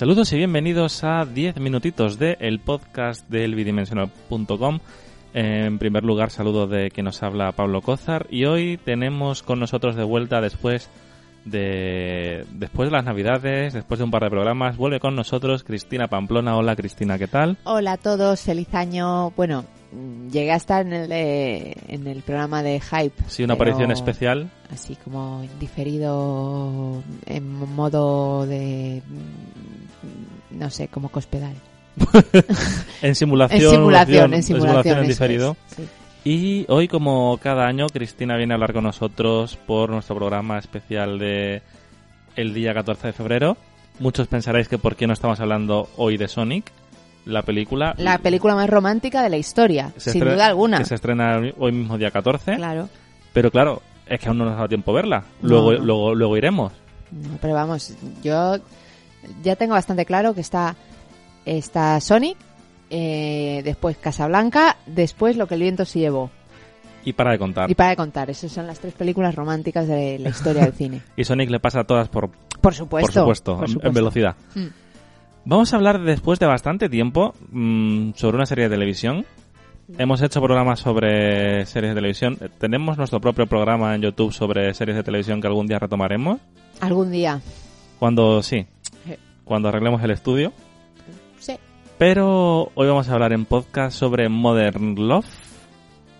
Saludos y bienvenidos a 10 minutitos de el podcast del bidimensional.com. En primer lugar, saludo de quien nos habla Pablo Cózar y hoy tenemos con nosotros de vuelta después de después de las Navidades, después de un par de programas, vuelve con nosotros Cristina Pamplona. Hola Cristina, ¿qué tal? Hola a todos, feliz año. Bueno, llegué a estar en el, de- en el programa de Hype. Sí, una aparición especial. Así como diferido en modo de... No sé, como cospedal. En simulación, En simulación, en simulación. en diferido. es, sí. Y hoy, como cada año, Cristina viene a hablar con nosotros por nuestro programa especial de el día 14 de febrero. Muchos pensaréis que por qué no estamos hablando hoy de Sonic, la película. La película más romántica de la historia, sin duda alguna. Que se estrena hoy mismo día 14. Claro. Pero claro, es que aún no nos ha dado tiempo verla. Luego, No, no. luego, luego iremos. No, pero vamos, yo ya tengo bastante claro que está, está Sonic, eh, después Casablanca, después Lo que el viento se llevó. Y para de contar. Y para de contar, esas son las tres películas románticas de la historia del cine. Y Sonic le pasa a todas por, Por supuesto. por supuesto, por en- supuesto. en velocidad. Mm. Vamos a hablar después de bastante tiempo mm, sobre una serie de televisión. Hemos hecho programas sobre series de televisión. Tenemos nuestro propio programa en YouTube sobre series de televisión que algún día retomaremos. Algún día. Cuando, Sí. Cuando arreglemos el estudio. Sí. Pero hoy vamos a hablar en podcast sobre Modern Love,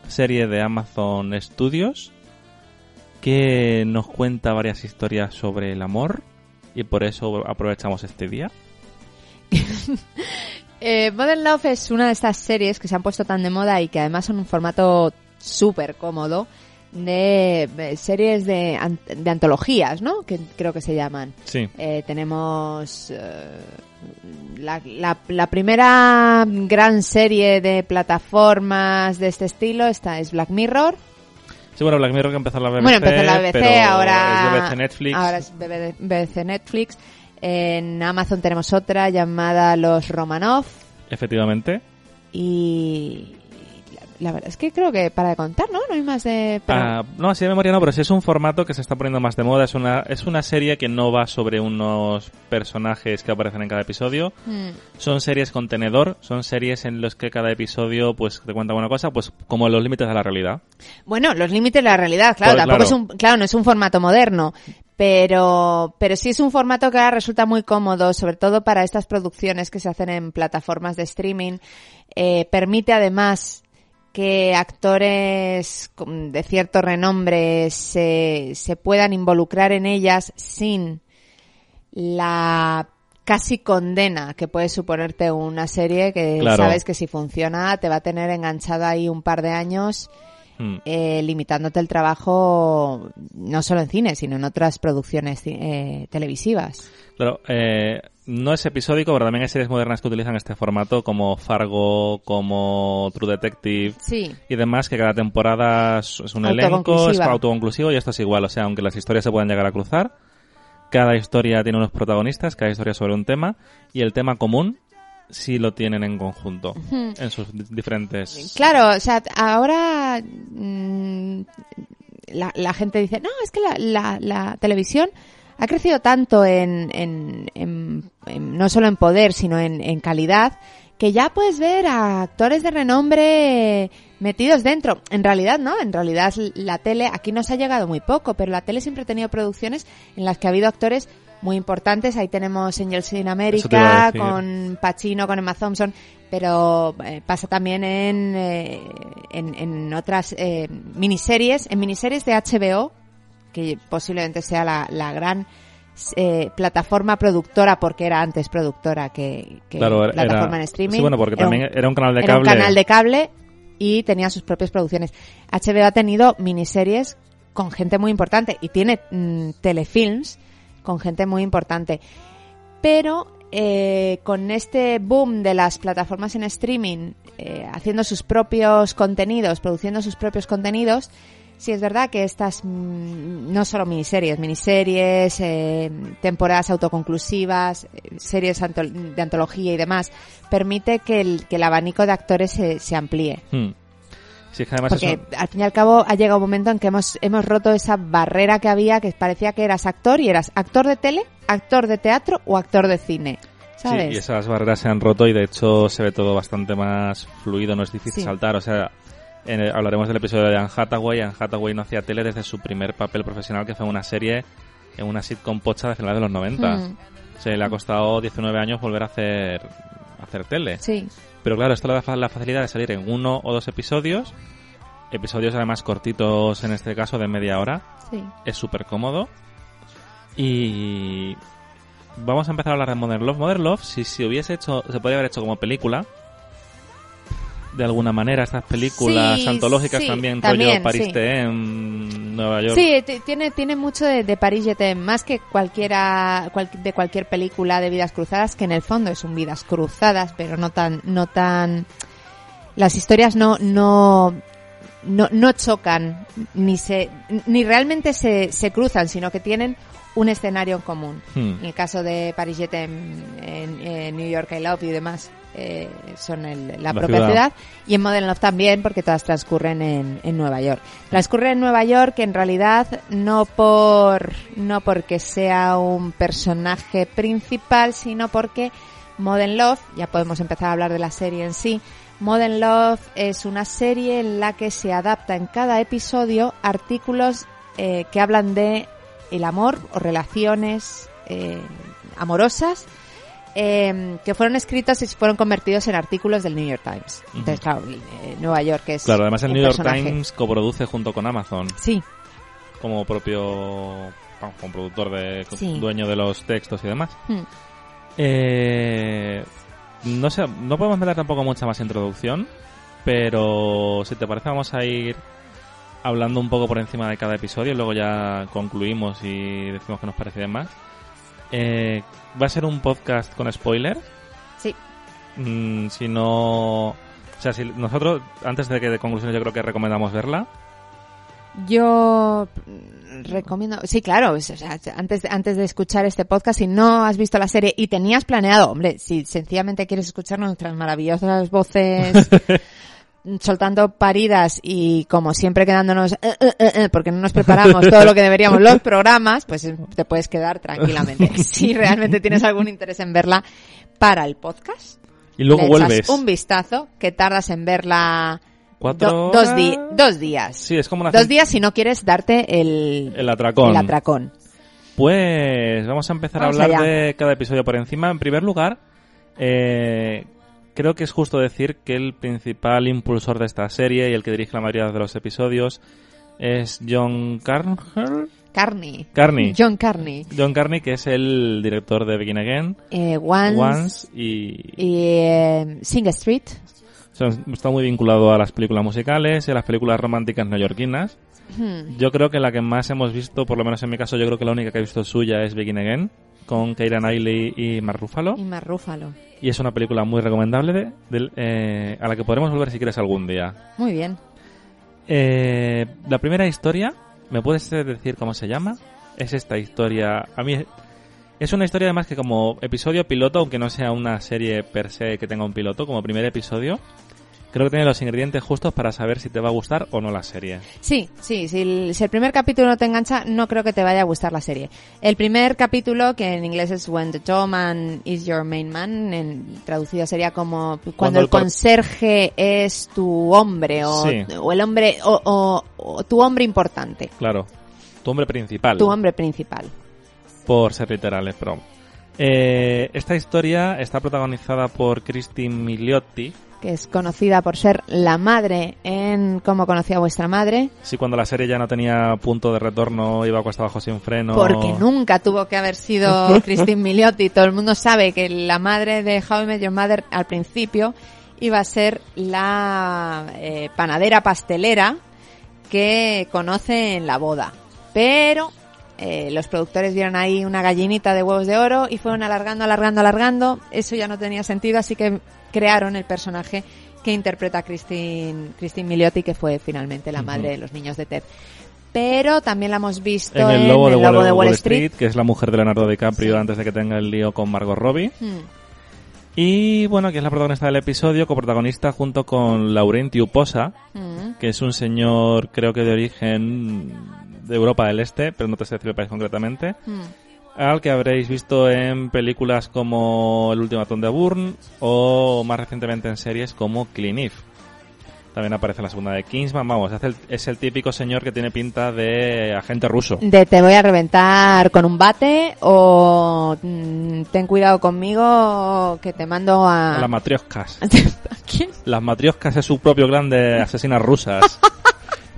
serie de Amazon Studios, que nos cuenta varias historias sobre el amor y por eso aprovechamos este día. Eh, Modern Love es una de estas series que se han puesto tan de moda y que además son un formato súper cómodo de series de, de antologías, ¿no? Que creo que se llaman. Sí. Eh, tenemos eh, la, la- la primera gran serie de plataformas de este estilo, esta es Black Mirror. Sí, bueno, Black Mirror que empezó la BBC. bueno, empezó la BBC, pero ahora es BBC Netflix. Ahora es BB BBC Netflix. En Amazon tenemos otra llamada Los Romanov Efectivamente. y la, verdad es que creo que para contar, ¿no? No hay más de... Ah, no, así de memoria no, pero sí es un formato que se está poniendo más de moda. Es una, es una serie que no va sobre unos personajes que aparecen en cada episodio. Hmm. Son series con tenedor, son series en los que cada episodio pues te cuenta una cosa, pues como los límites de la realidad. Bueno, los límites de la realidad, claro, Pues, tampoco claro. es un, claro, no es un formato moderno, pero, pero sí es un formato que ahora resulta muy cómodo, sobre todo para estas producciones que se hacen en plataformas de streaming. Eh, permite además que actores de cierto renombre se, se puedan involucrar en ellas sin la casi condena que puede suponerte una serie que Claro. sabes que si funciona te va a tener enganchada ahí un par de años Hmm. eh, limitándote el trabajo no solo en cine, sino en otras producciones ci- eh, televisivas. Claro, eh, no es episódico, pero también hay series modernas que utilizan este formato como Fargo, como True Detective Sí. y demás, que cada temporada es un elenco, es autoconclusivo y esto es igual. O sea, aunque las historias se puedan llegar a cruzar, cada historia tiene unos protagonistas, cada historia sobre un tema y el tema común sí lo tienen en conjunto en sus di- diferentes... Claro, o sea, ahora mm, la, la gente dice, no, es que la, la, la televisión ha crecido tanto en, en, en- en- no solo en poder, sino en, en calidad, que ya puedes ver a actores de renombre metidos dentro. En realidad, no, en realidad la tele, aquí nos ha llegado muy poco, pero la tele siempre ha tenido producciones en las que ha habido actores muy importantes. Ahí tenemos Angels in America, con Pacino, con Emma Thompson, pero eh, pasa también en, eh, en, en otras eh, miniseries, en miniseries de HBO, que posiblemente sea la, la gran eh, plataforma productora, porque era antes productora que, que Claro, era- plataforma en streaming. sí, bueno, porque Era un- también era un canal de era un canal de cable y tenía sus propias producciones. HBO ha tenido miniseries con gente muy importante y tiene mm, telefilms con gente muy importante. Pero eh, con este boom de las plataformas en streaming, eh, haciendo sus propios contenidos, produciendo sus propios contenidos, sí es verdad que estas, mm, no solo miniseries, miniseries, eh, temporadas autoconclusivas, eh, series anto- de antología y demás, permite que el, que el abanico de actores se, se amplíe. Hmm. Sí, es que además Porque eso- al fin y al cabo ha llegado un momento en que hemos, hemos roto esa barrera que había, que parecía que eras actor y eras actor de tele, actor de teatro o actor de cine. ¿Sabes? Sí, y esas barreras se han roto y de hecho se ve todo bastante más fluido, no es difícil Sí. saltar. O sea, en el- hablaremos del episodio de Anne Hathaway. Anne Hathaway no hacía tele desde su primer papel profesional, que fue en una serie, en una sitcom pocha de finales de los 90. Mm, Se le ha costado 19 años volver a hacer, hacer tele. sí. Pero claro, esto le da la facilidad de salir en uno o dos episodios. Episodios además cortitos, en este caso de media hora. Sí. Es súper cómodo. Y vamos a empezar a hablar de Modern Love. Modern Love, si se hubiese hecho, se podría haber hecho como película. De alguna manera, estas películas Sí, antológicas sí, también, también, rollo París sí. en Nueva York. Sí, tiene, tiene mucho de, de Paris t'aime, más que cualquiera, cual- de cualquier película de vidas cruzadas, que en el fondo es un vidas cruzadas, pero no tan, no tan, las historias no, no, no, no chocan, ni se, ni realmente se, se cruzan, sino que tienen un escenario en común. Hmm. En el caso de Paris t'aime, en, en New York I Love y demás, eh, son el- la, La propia ciudad. ciudad. Y en Modern Love también, porque todas transcurren en, en Nueva York. Transcurre en Nueva York en realidad no por, no porque sea un personaje principal, sino porque Modern Love, ya podemos empezar a hablar de la serie en sí, Modern Love es una serie en la que se adapta en cada episodio artículos eh, que hablan de el amor o relaciones eh, amorosas eh, que fueron escritos y fueron convertidos en artículos del New York Times. Entonces, claro, eh, Nueva York es Claro, además el New York personaje. Times coproduce junto con Amazon Sí, como propio vamos, como productor de Sí. dueño de los textos y demás. Hmm. Eh, no sé, no podemos meter tampoco mucha más introducción, pero si te parece vamos a ir hablando un poco por encima de cada episodio y luego ya concluimos y decimos que nos parece más. Eh, va a ser un podcast con spoilers. sí. Mm, si no... O sea, si nosotros, antes de que de conclusiones, yo creo que recomendamos verla. Yo recomiendo, sí, claro, o sea, antes de, antes de escuchar este podcast, si no has visto la serie y tenías planeado, hombre, si sencillamente quieres escuchar nuestras maravillosas voces soltando paridas y como siempre quedándonos, eh, eh, eh, porque no nos preparamos todo lo que deberíamos los programas, pues te puedes quedar tranquilamente. Si realmente tienes algún interés en verla para el podcast, Y luego le echas vuelves. un vistazo que tardas en verla Cuatro do- dos, di- horas. dos días. Sí, es como una Dos días si no quieres darte el, El atracón. el atracón. Pues vamos a empezar Vamos a hablar allá. de cada episodio por encima. En primer lugar, eh, creo que es justo decir que el principal impulsor de esta serie y el que dirige la mayoría de los episodios es John Carney. Carney. Carney. John Carney. John Carney, que es el director de Begin Again, Eh, Once, Once y, y eh, Sing Street. o sea, está muy vinculado a las películas musicales y a las películas románticas neoyorquinas. Hmm. Yo creo que la que más hemos visto, por lo menos en mi caso, yo creo que la única que he visto suya es Begin Again, con Keira Knightley y Mark Ruffalo. Y. Y es una película muy recomendable de- eh, a la que podremos volver si quieres algún día. Muy bien. Eh, la primera historia, ¿me puedes decir cómo se llama? Es esta historia. A mí es una historia además que como episodio piloto, aunque no sea una serie per se que tenga un piloto, como primer episodio, creo que tiene los ingredientes justos para saber si te va a gustar o no la serie. Sí, sí, si el, si el primer capítulo no te engancha, no creo que te vaya a gustar la serie. El primer capítulo, que en inglés es When the Doorman is your main man, en, traducido sería como cuando, Cuando el conserje es tu hombre o, Sí. o el hombre o, o- o tu hombre importante, Claro, tu hombre principal. tu hombre principal. por ser literales, pero... Eh, esta historia está protagonizada por Christine Milioti. Que es conocida por ser la madre en Cómo conocía a vuestra madre, Sí, cuando la serie ya no tenía punto de retorno, iba cuesta abajo sin freno. porque nunca tuvo que haber sido Christine Milioti. Todo el mundo sabe que la madre de How I Met Your Mother al principio iba a ser la eh, panadera pastelera que conoce en la boda. Pero eh, los productores vieron ahí una gallinita de huevos de oro y fueron alargando, alargando, alargando. Eso ya no tenía sentido, así que crearon el personaje que interpreta Christine, Christine Milioti, que fue finalmente la madre de los niños de Ted. Pero también la hemos visto En el Lobo, de, Wall, Lobo de Wall Street, Street. que es la mujer de Leonardo DiCaprio Sí. antes de que tenga el lío con Margot Robbie. Hmm. Y bueno, que es la protagonista del episodio, coprotagonista junto con Laurenti Uposa, Mm. que es un señor creo que de origen de Europa del Este, pero no te sé decir el país concretamente, Mm. Al que habréis visto en películas como El último atón de Bourne o más recientemente en series como Clean También aparece en la segunda de Kingsman, vamos, el- es el típico señor que tiene pinta de agente ruso. De te voy a reventar con un bate o mm, ten cuidado conmigo que te mando a... Las matrioscas. ¿A quién? Las matrioscas es su propio clan de asesinas rusas.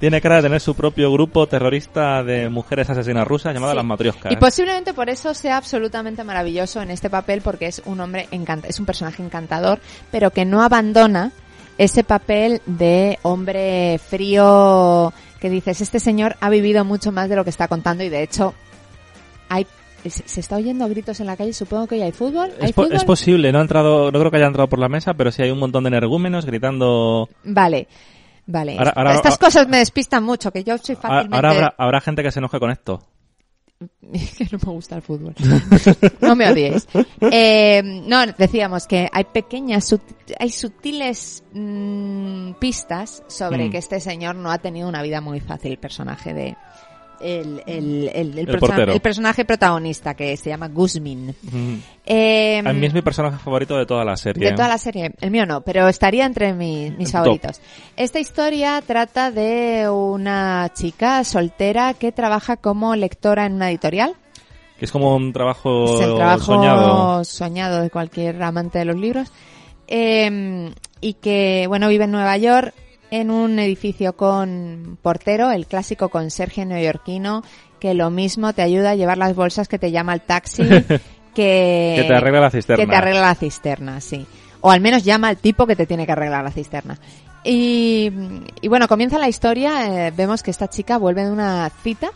Tiene cara de tener su propio grupo terrorista de mujeres asesinas rusas llamado Sí. las matrioscas. Y posiblemente por eso sea absolutamente maravilloso en este papel porque es un hombre encanta es un personaje encantador, pero que no abandona ese papel de hombre frío que dices, este señor ha vivido mucho más de lo que está contando y de hecho hay se está oyendo gritos en la calle, supongo que hoy hay fútbol. ¿Hay Es, po- fútbol? es posible, no ha entrado, no creo que haya entrado por la mesa, pero sí hay un montón de energúmenos gritando. Vale. Vale. Ahora- ahora- Estas ahora- cosas me despistan mucho, que yo soy fácilmente... ahora habrá, habrá gente que se enoje con esto. que no me gusta el fútbol. no me odiéis. Eh, no, decíamos que hay pequeñas, sut- hay sutiles mm, pistas sobre Mm. que este señor no ha tenido una vida muy fácil, el personaje de... El, el, el, el personaje protagonista que se llama Guzmin. Mm. Eh, A mí es mi personaje favorito de toda la serie. de toda la serie, el mío no, pero estaría entre mi- mis Top. favoritos. Esta historia trata de una chica soltera que trabaja como lectora en una editorial. Que es como un trabajo, es el trabajo soñado. soñado de cualquier amante de los libros. Eh, y que, bueno, vive en Nueva York en un edificio con portero, el clásico conserje neoyorquino, que lo mismo te ayuda a llevar las bolsas que te llama el taxi, que, Que te arregla la cisterna. que te arregla la cisterna, sí. O al menos llama al tipo que te tiene que arreglar la cisterna. Y, y bueno, comienza la historia, eh, vemos que esta chica vuelve de una cita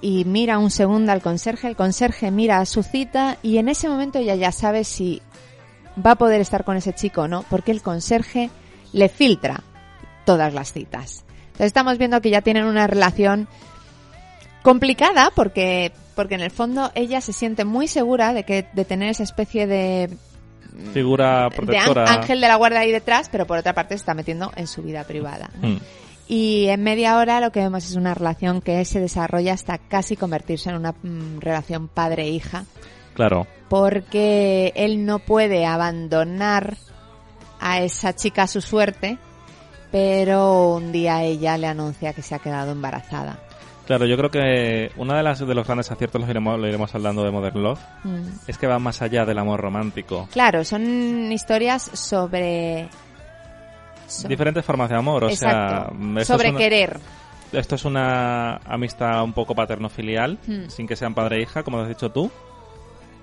y mira un segundo al conserje, el conserje mira a su cita y en ese momento ella ya sabe si va a poder estar con ese chico o no, porque el conserje le filtra todas las citas. Entonces estamos viendo que ya tienen una relación complicada porque porque en el fondo ella se siente muy segura de que de tener esa especie de Figura de protectora. án- ángel de la guarda ahí detrás, pero por otra parte se está metiendo en su vida privada. Mm. Y en media hora lo que vemos es una relación que se desarrolla hasta casi convertirse en una mm, relación padre-hija, Claro. porque él no puede abandonar a esa chica a su suerte, pero un día ella le anuncia que se ha quedado embarazada. Claro, yo creo que uno de, las, de los grandes aciertos, lo iremos, lo iremos hablando de Modern Love, Mm. es que va más allá del amor romántico. Claro, son historias sobre... so- Diferentes formas de amor, o Exacto, sea, mm, sobre una- querer. Esto es una amistad un poco paterno-filial, Hmm. sin que sean padre e hija, como has dicho tú.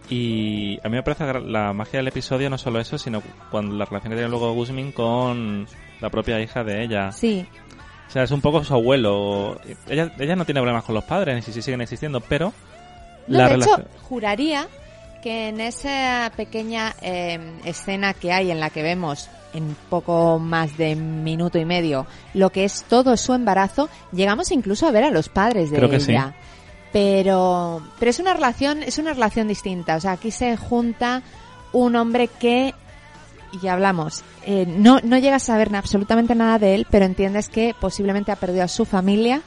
Y a mí me parece la magia del episodio no solo eso, sino cuando la relación que tiene luego Guzmin con la propia hija de ella. Sí, O sea, es un poco su abuelo. Ella, ella no tiene problemas con los padres, ni si si siguen existiendo, pero No, la de relación... hecho, juraría que en esa pequeña eh, escena que hay en la que vemos en poco más de minuto y medio lo que es todo su embarazo, llegamos incluso a ver a los padres de Creo que sí. ella. Pero, pero es una relación, es una relación distinta. O sea, aquí se junta un hombre que, y hablamos, eh, no, no llegas a saber absolutamente nada de él, pero entiendes que posiblemente ha perdido a su familia,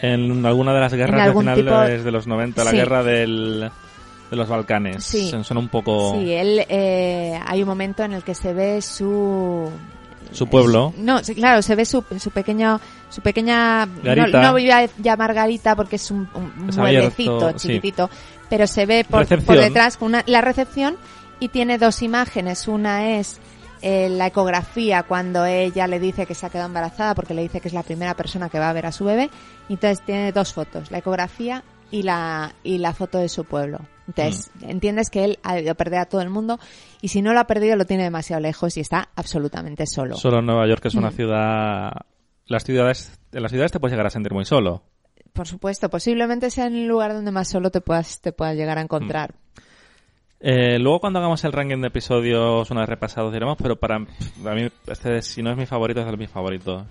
En alguna de las guerras de finales tipo- de los 90, la Sí. guerra del, de los Balcanes. Sí. Son- un poco Sí, él, eh, hay un momento en el que se ve su... su pueblo. No, sí, claro, se ve su, su pequeño, su pequeña... No, Garita. no voy a llamar garita porque es un, un Es mueblecito abierto, sí. chiquitito, pero se ve por, por detrás con una, la recepción y tiene dos imágenes. Una es eh, la ecografía cuando ella le dice que se ha quedado embarazada porque le dice que es la primera persona que va a ver a su bebé. Entonces tiene dos fotos, la ecografía y la, y la foto de su pueblo. Entonces, Mm. entiendes que él ha debido perder a todo el mundo y si no lo ha perdido lo tiene demasiado lejos y está absolutamente solo. Solo Nueva York es una Mm. ciudad... Las ciudades, en las ciudades te puedes llegar a sentir muy solo. Por supuesto, posiblemente sea en el lugar donde más solo te puedas, te puedas llegar a encontrar. Eh, luego cuando hagamos el ranking de episodios una vez repasados diremos, pero para, para mí este si no es mi favorito es de mis favoritos.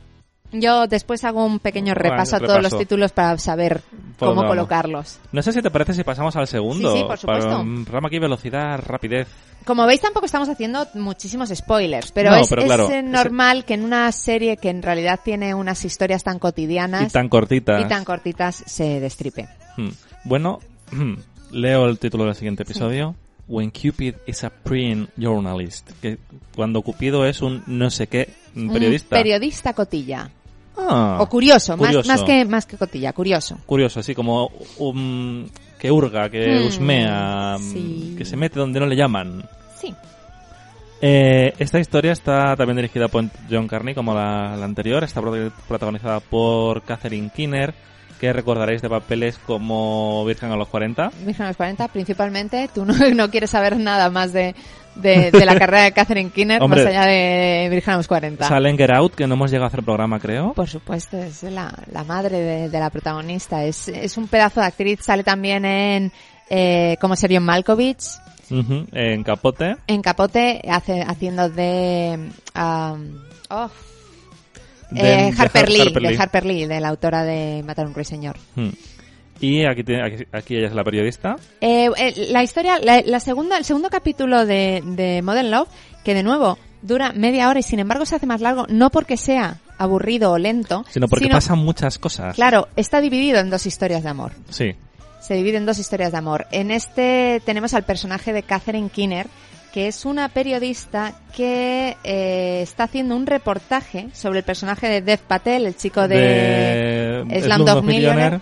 Yo después hago un pequeño Bueno, repaso a todos los repaso. títulos para saber Por cómo colocarlos. No sé si te parece si pasamos al segundo. Sí, sí, por supuesto. Para un programa aquí velocidad, rapidez. Como veis, tampoco estamos haciendo muchísimos spoilers, pero No, es, pero es, claro, es- normal que en una serie que en realidad tiene unas historias tan cotidianas Y tan cortitas. y tan cortitas se destripe. Hmm. Bueno, leo el título del siguiente episodio. When Cupid is a print journalist. Que cuando Cupido es un no sé qué periodista. Un periodista cotilla. Ah, o curioso, Más, curioso. más, que, más que cotilla, curioso. curioso, así como que hurga, que Hmm, husmea, sí. que se mete donde no le llaman. Sí. Eh, esta historia está también dirigida por John Carney como la, la anterior. Está prota- protagonizada por Catherine Kinner, que recordaréis de papeles como Virgen a los 40. Virgen a los 40, principalmente, tú no, no quieres saber nada más de, de, de la carrera de Catherine Kinner, Hombre, más allá de Virgen a los 40. Sale en Get Out, que no hemos llegado a hacer programa, creo. Por supuesto, es la, la madre de, de la protagonista. Es, es un pedazo de actriz. Sale también en eh, como Serion Malkovich, En Capote. en Capote, hace, haciendo de... um, oh, de- eh, Harper, Har- Lee, Harper de Lee. Harper Lee, de la autora de Matar a un ruiseñor. Hmm. Y aquí, tiene- aquí, aquí ella es la periodista. Eh, eh, la historia, la, la segunda, el segundo capítulo de, de Modern Love, que de nuevo dura media hora y sin embargo se hace más largo, no porque sea aburrido o lento, Sino porque pasan muchas cosas. Claro, está dividido en dos historias de amor. Sí. Se divide en dos historias de amor. En este tenemos al personaje de Catherine Kinner, que es una periodista que eh, está haciendo un reportaje sobre el personaje de Dev Patel, el chico de, de Slumdog Millionaire,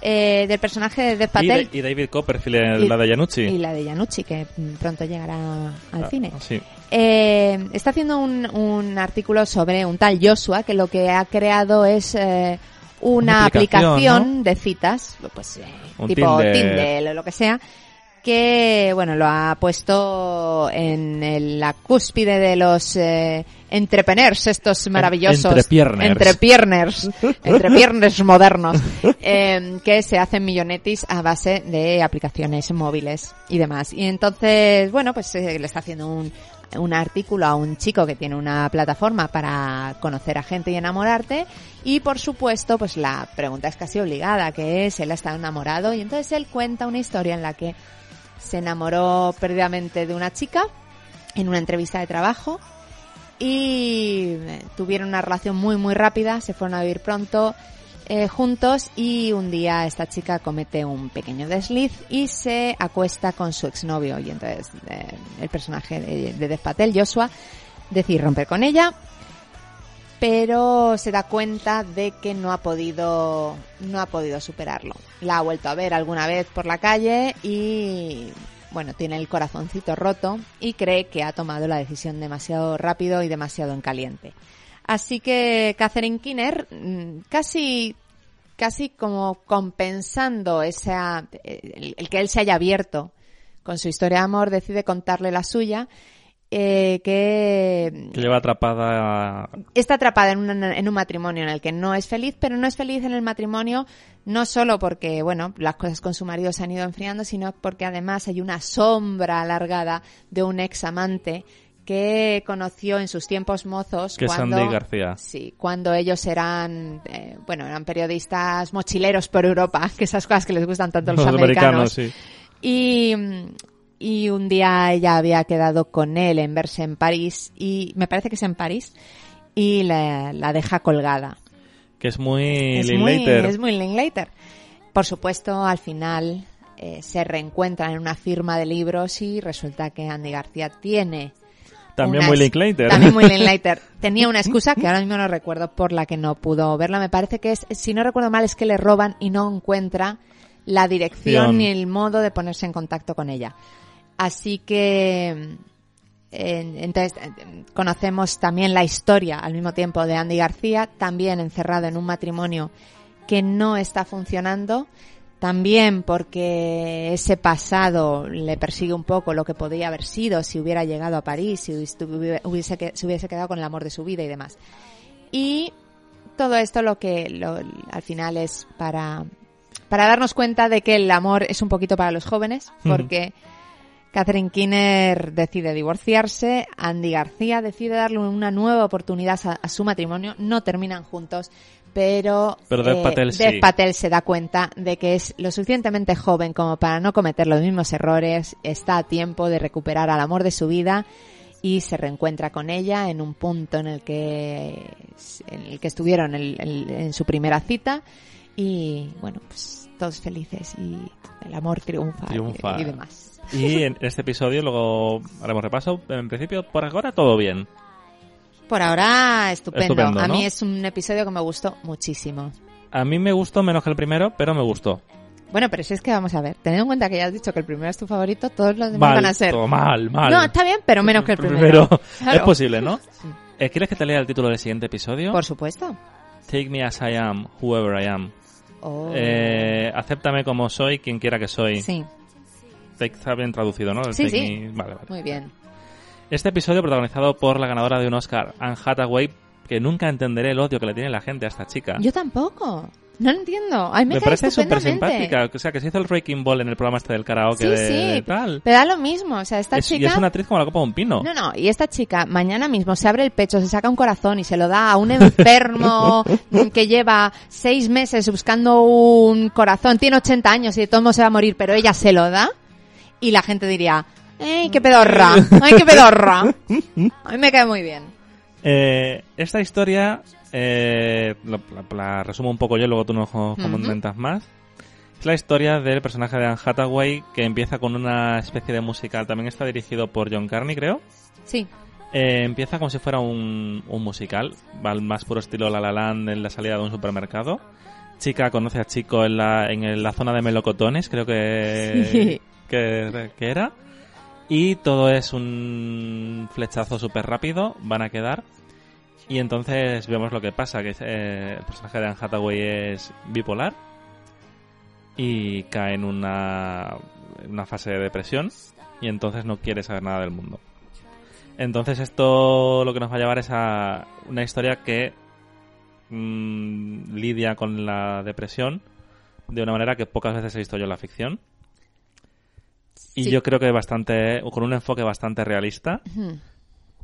eh, del personaje de Dev Y, Patel de- y David Copperfield, el- Y- la de Yanucci. y la de Yanucci, que pronto llegará al Ah, cine. Sí. Eh, está haciendo un, un artículo sobre un tal Joshua que lo que ha creado es eh, una, Una aplicación, aplicación, de citas, pues eh, tipo Tinder. Tinder o lo que sea, que bueno lo ha puesto en el- la cúspide de los eh, entrepreneurs estos maravillosos entrepierners. entrepierners entrepierners modernos eh, que se hacen millonetis a base de aplicaciones móviles y demás y entonces bueno pues eh, le está haciendo un un artículo a un chico que tiene una plataforma para conocer a gente y enamorarte y por supuesto pues la pregunta es casi obligada que es él ha estado enamorado y entonces él cuenta una historia en la que se enamoró perdidamente de una chica en una entrevista de trabajo y eh, tuvieron una relación muy muy rápida, se fueron a vivir pronto eh, juntos y un día esta chica comete un pequeño desliz y se acuesta con su exnovio y entonces eh, el personaje de, de Patel, Joshua, decide romper con ella pero se da cuenta de que no ha podido no ha podido superarlo. La ha vuelto a ver alguna vez por la calle y bueno, tiene el corazoncito roto y cree que ha tomado la decisión demasiado rápido y demasiado en caliente. Así que Catherine Kinner mm, casi casi como compensando esa el, el que él se haya abierto con su historia de amor decide contarle la suya eh, que Que lleva atrapada. está atrapada en un, en un matrimonio en el que no es feliz, pero no es feliz en el matrimonio no solo porque, bueno, las cosas con su marido se han ido enfriando, sino porque además hay una sombra alargada de un ex amante que conoció en sus tiempos mozos Que cuando Andy García. sí cuando ellos eran eh, bueno eran periodistas mochileros por Europa que esas cosas que les gustan tanto a los, Los americanos, sí. y, y un día ella había quedado con él en verse en París y me parece que es en París y la, la deja colgada. Que es muy es, muy, es muy Linklater. Por supuesto, al final eh, se reencuentran en una firma de libros y resulta que Andy García tiene También muy Linklater. También muy Linklater. Tenía una excusa que ahora mismo no recuerdo por la que no pudo verla. Me parece que es, si no recuerdo mal, es que le roban y no encuentra la dirección Dirección. ni el modo de ponerse en contacto con ella. Así que, entonces, conocemos también la historia al mismo tiempo de Andy García, también encerrado en un matrimonio que no está funcionando, también porque ese pasado le persigue un poco lo que podría haber sido si hubiera llegado a París, si se hubiese quedado con el amor de su vida y demás. Y todo esto lo que lo- al final es para, para darnos cuenta de que el amor es un poquito para los jóvenes, porque Catherine Kinner decide divorciarse, Andy García decide darle una nueva oportunidad a, a su matrimonio, no terminan juntos, pero, Pero Dev eh, Patel sí. Dev Patel se da cuenta de que es lo suficientemente joven como para no cometer los mismos errores, está a tiempo de recuperar al amor de su vida y se reencuentra con ella en un punto en el que en el que estuvieron el- el- en su primera cita y bueno pues todos felices y el amor Triunfa. Y, demás Y en este episodio luego haremos repaso. En principio, por ahora todo bien. por ahora estupendo, Estupendo, a mí es un episodio que me gustó muchísimo A mí me gustó menos que el primero, pero me gustó. bueno pero si es que vamos a ver teniendo en cuenta que ya has dicho que el primero es tu favorito todos los demás Mal, van a ser todo mal, mal. no está bien pero menos que el primero, Claro. es posible, ¿no? Sí. Eh, ¿Quieres que te lea el título del siguiente episodio? por supuesto Take me as I am, whoever I am. Oh. Eh, acéptame como soy, quien quiera que soy. sí Está bien traducido, ¿no? El Sí, take sí. me- Vale, vale. muy bien Este episodio protagonizado por la ganadora de un Oscar, Anne Hathaway, que nunca entenderé el odio que le tiene la gente a esta chica. yo tampoco no lo entiendo a mí me, parece súper simpática. O sea, que se hizo el Breaking Ball en el programa este del karaoke Sí, de, sí. de tal. Pero da lo mismo, o sea, esta Es- chica... Y es una actriz como la copa de un pino. No, no, y esta chica mañana mismo se abre el pecho, se saca un corazón y se lo da a un enfermo que lleva seis meses buscando un corazón, tiene 80 años y de modos se va a morir, pero ella se lo da y la gente diría, ¡ay, qué pedorra! ¡Ay, qué pedorra! A mí me cae muy bien. Eh, esta historia, eh, la, la resumo un poco yo, luego tú nos comentas más. Es la historia del personaje de Anne Hathaway que empieza con una especie de musical. También está dirigido por John Carney, creo. Sí, Eh, empieza como si fuera un, un musical, va al más puro estilo La La Land en la salida de un supermercado. Chica conoce a chico en la, en la zona de melocotones, creo que, Sí. Que, que era. Y todo es un flechazo súper rápido, van a quedar. Y entonces vemos lo que pasa, que eh, el personaje de Anne Hathaway es bipolar y cae en una, una fase de depresión y entonces no quiere saber nada del mundo. Entonces esto lo que nos va a llevar es a una historia que mm, lidia con la depresión de una manera que pocas veces he visto yo en la ficción. Y Sí. yo creo que bastante, con un enfoque bastante realista,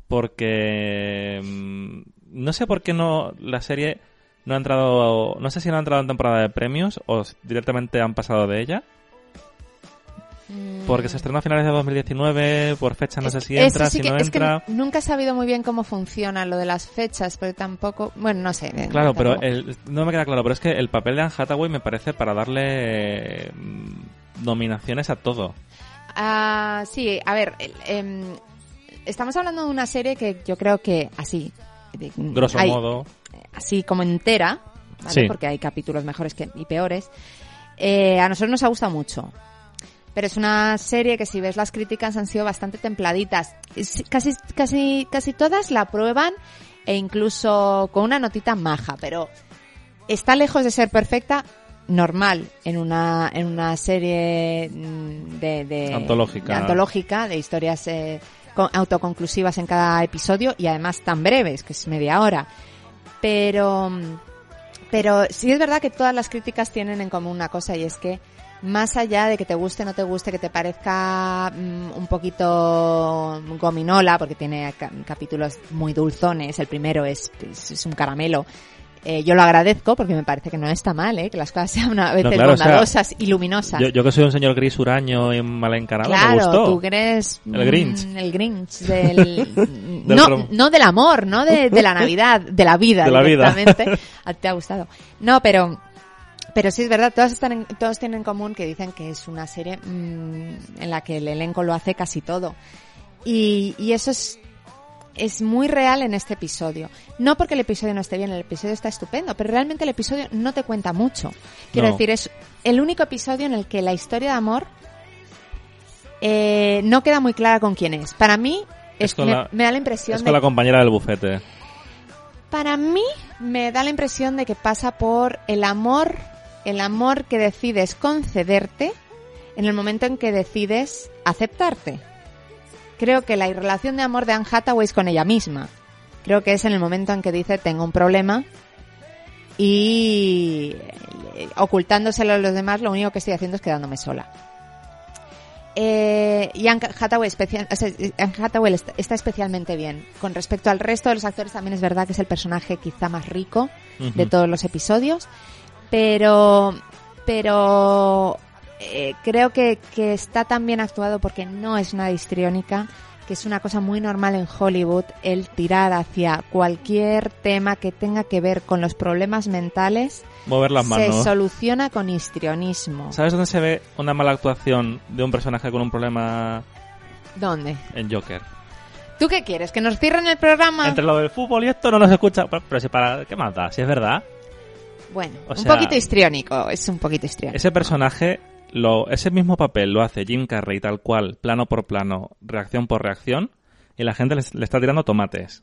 porque mm, no sé por qué no la serie no ha entrado, no sé si no ha entrado en temporada de premios o directamente han pasado de ella, porque se estrenó a finales de 2019, por fecha no Es- sé si entra, sí si que- no es que entra. nunca he sabido muy bien cómo funciona lo de las fechas, porque tampoco... Bueno, no sé. Claro, pero el- no me queda claro, pero es que el papel de Anne Hathaway me parece para darle mm, nominaciones a todo. Ah, sí, a ver, em, estamos hablando de una serie que yo creo que así, de- Grosso hay- modo. así como entera, ¿vale? Sí. porque hay capítulos mejores que, y peores, eh, a nosotros nos ha gustado mucho. Pero es una serie que si ves las críticas han sido bastante templaditas. Casi, casi, casi todas la prueban e incluso con una notita maja, pero está lejos de ser perfecta normal en una en una serie mm, de, de- Antológica. de antológica de historias eh, con- autoconclusivas en cada episodio y además tan breves que es media hora pero mm, pero sí es verdad que todas las críticas tienen en común una cosa y es que más allá de que te guste o no te guste, que te parezca mm, un poquito gominola, porque tiene ca- capítulos muy dulzones, el primero es, es, es un caramelo, eh, yo lo agradezco porque me parece que no está mal, ¿eh? que las cosas sean a veces claro, o sea, bondadosas y luminosas. Yo, yo que soy un señor gris huraño y mal encarado, me Claro, gustó. tú eres El mm, Grinch. el Grinch del, Del no, no del amor, no de, de la Navidad, de la vida De la vida. te ha gustado. No, pero pero sí es verdad, todos están en- todos tienen en común que dicen que es una serie mm, en la que el elenco lo hace casi todo. Y, y eso es es muy real en este episodio. No porque el episodio no esté bien, el episodio está estupendo, pero realmente el episodio no te cuenta mucho. Quiero No. decir, es el único episodio en el que la historia de amor eh, no queda muy clara con quién es. Para mí, Es me, la- me da la impresión Es de con la compañera del bufete. para mí me da la impresión de que pasa por el amor, el amor que decides concederte en el momento en que decides aceptarte. Creo que la relación de amor de Anne Hathaway es con ella misma. Creo que es en el momento en que dice tengo un problema y eh, ocultándoselo a los demás, lo único que estoy haciendo es quedándome sola. Eh, y Anne Hathaway, especial, o sea, Anne Hathaway está, especialmente bien. Con respecto al resto de los actores, también es verdad que es el personaje quizá más rico de todos los episodios, pero, pero eh, creo que, que está tan bien actuado porque no es nada histriónica, que es una cosa muy normal en Hollywood el tirar hacia cualquier tema que tenga que ver con los problemas mentales, Mover las se manos. soluciona con histrionismo. ¿Sabes dónde se ve una mala actuación de un personaje con un problema ¿Dónde? en Joker? ¿Tú qué quieres? ¿Que nos cierren el programa? Entre lo del fútbol y esto no nos escucha. Pero, pero si para. ¿Qué más da? Si es verdad. Bueno, O un poquito histriónico, es un poquito histriónico. Ese personaje, lo, ese mismo papel lo hace Jim Carrey tal cual, plano por plano, reacción por reacción, y la gente le, está tirando tomates.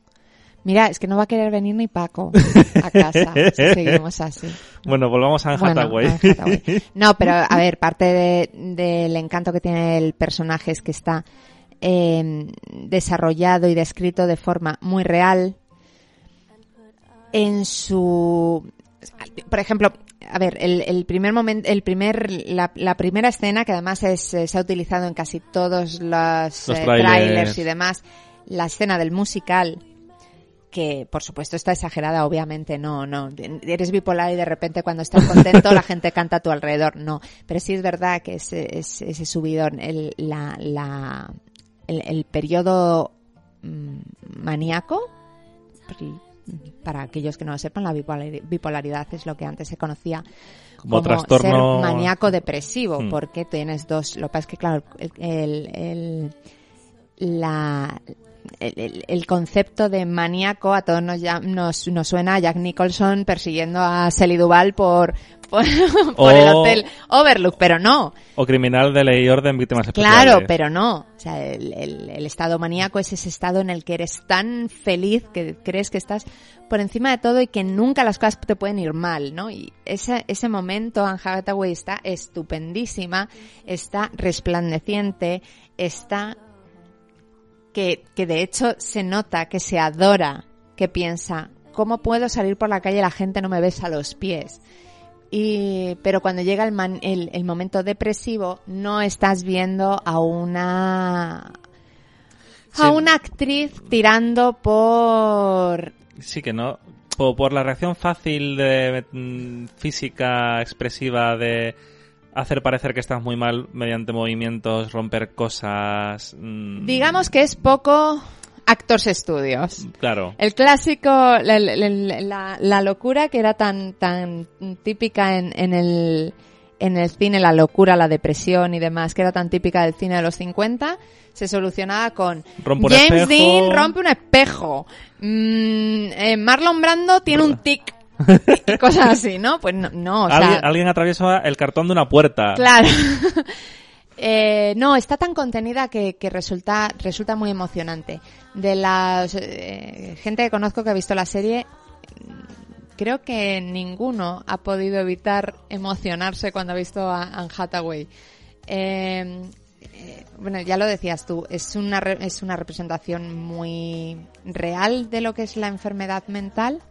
Mira, es que no va a querer venir ni Paco a casa si seguimos así. Bueno, volvamos a Anne Bueno. No, pero a ver, parte de- del encanto que tiene el personaje es que está eh, desarrollado y descrito de forma muy real. En su, por ejemplo, a ver, el, el primer momento, el primer, la, la primera escena que además es, eh, se ha utilizado en casi todos los, Los eh, trailers. trailers y demás, la escena del musical que por supuesto está exagerada, obviamente no, no, eres bipolar y de repente cuando estás contento la gente canta a tu alrededor, no, pero sí es verdad que ese, ese, ese subidón, el, la, la, el, el periodo mm, maníaco, para aquellos que no lo sepan, la bipolar- bipolaridad es lo que antes se conocía Como como, trastorno- ser maníaco depresivo, Hmm. porque tienes dos. Lo que pasa es que, claro, el, el, el- la, el, el- el concepto de maníaco a todos nos, ya- nos, nos suena a Jack Nicholson persiguiendo a Sally Duval por, por, por el hotel Overlook, pero no. O criminal de ley y orden víctimas especiales. Claro, pero no. O sea, el, el- el estado maníaco es ese estado en el que eres tan feliz que crees que estás por encima de todo y que nunca las cosas te pueden ir mal, ¿no? Y ese, ese momento, Anne Hathaway está estupendísima, está resplandeciente, está que, que de hecho se nota que se adora, que piensa, ¿cómo puedo salir por la calle y la gente no me besa los pies? Y, pero cuando llega el, man- el, el momento depresivo, no estás viendo a una Sí. a una actriz tirando por Sí que no. Por, por la reacción fácil de mm, física expresiva de hacer parecer que estás muy mal mediante movimientos, romper cosas. mm, digamos que es poco Actors Studios. Claro. El clásico, la, locura que era tan, tan típica en, en el, en el cine, la locura, la depresión y demás, que era tan típica del cine de los 50, se solucionaba con Rompe James espejo. Dean rompe un espejo, Mm, eh, Marlon Brando tiene un tic, y cosas así, ¿no? Pues no, no o sea, alguien, alguien atraviesa el cartón de una puerta. Claro. Eh, no, está tan contenida que, que resulta, resulta muy emocionante. De la gente que conozco que ha visto la serie, creo que ninguno ha podido evitar emocionarse cuando ha visto a Anne Hathaway. Eh, eh, bueno, ya lo decías tú, es una, es una representación muy real de lo que es la enfermedad mental.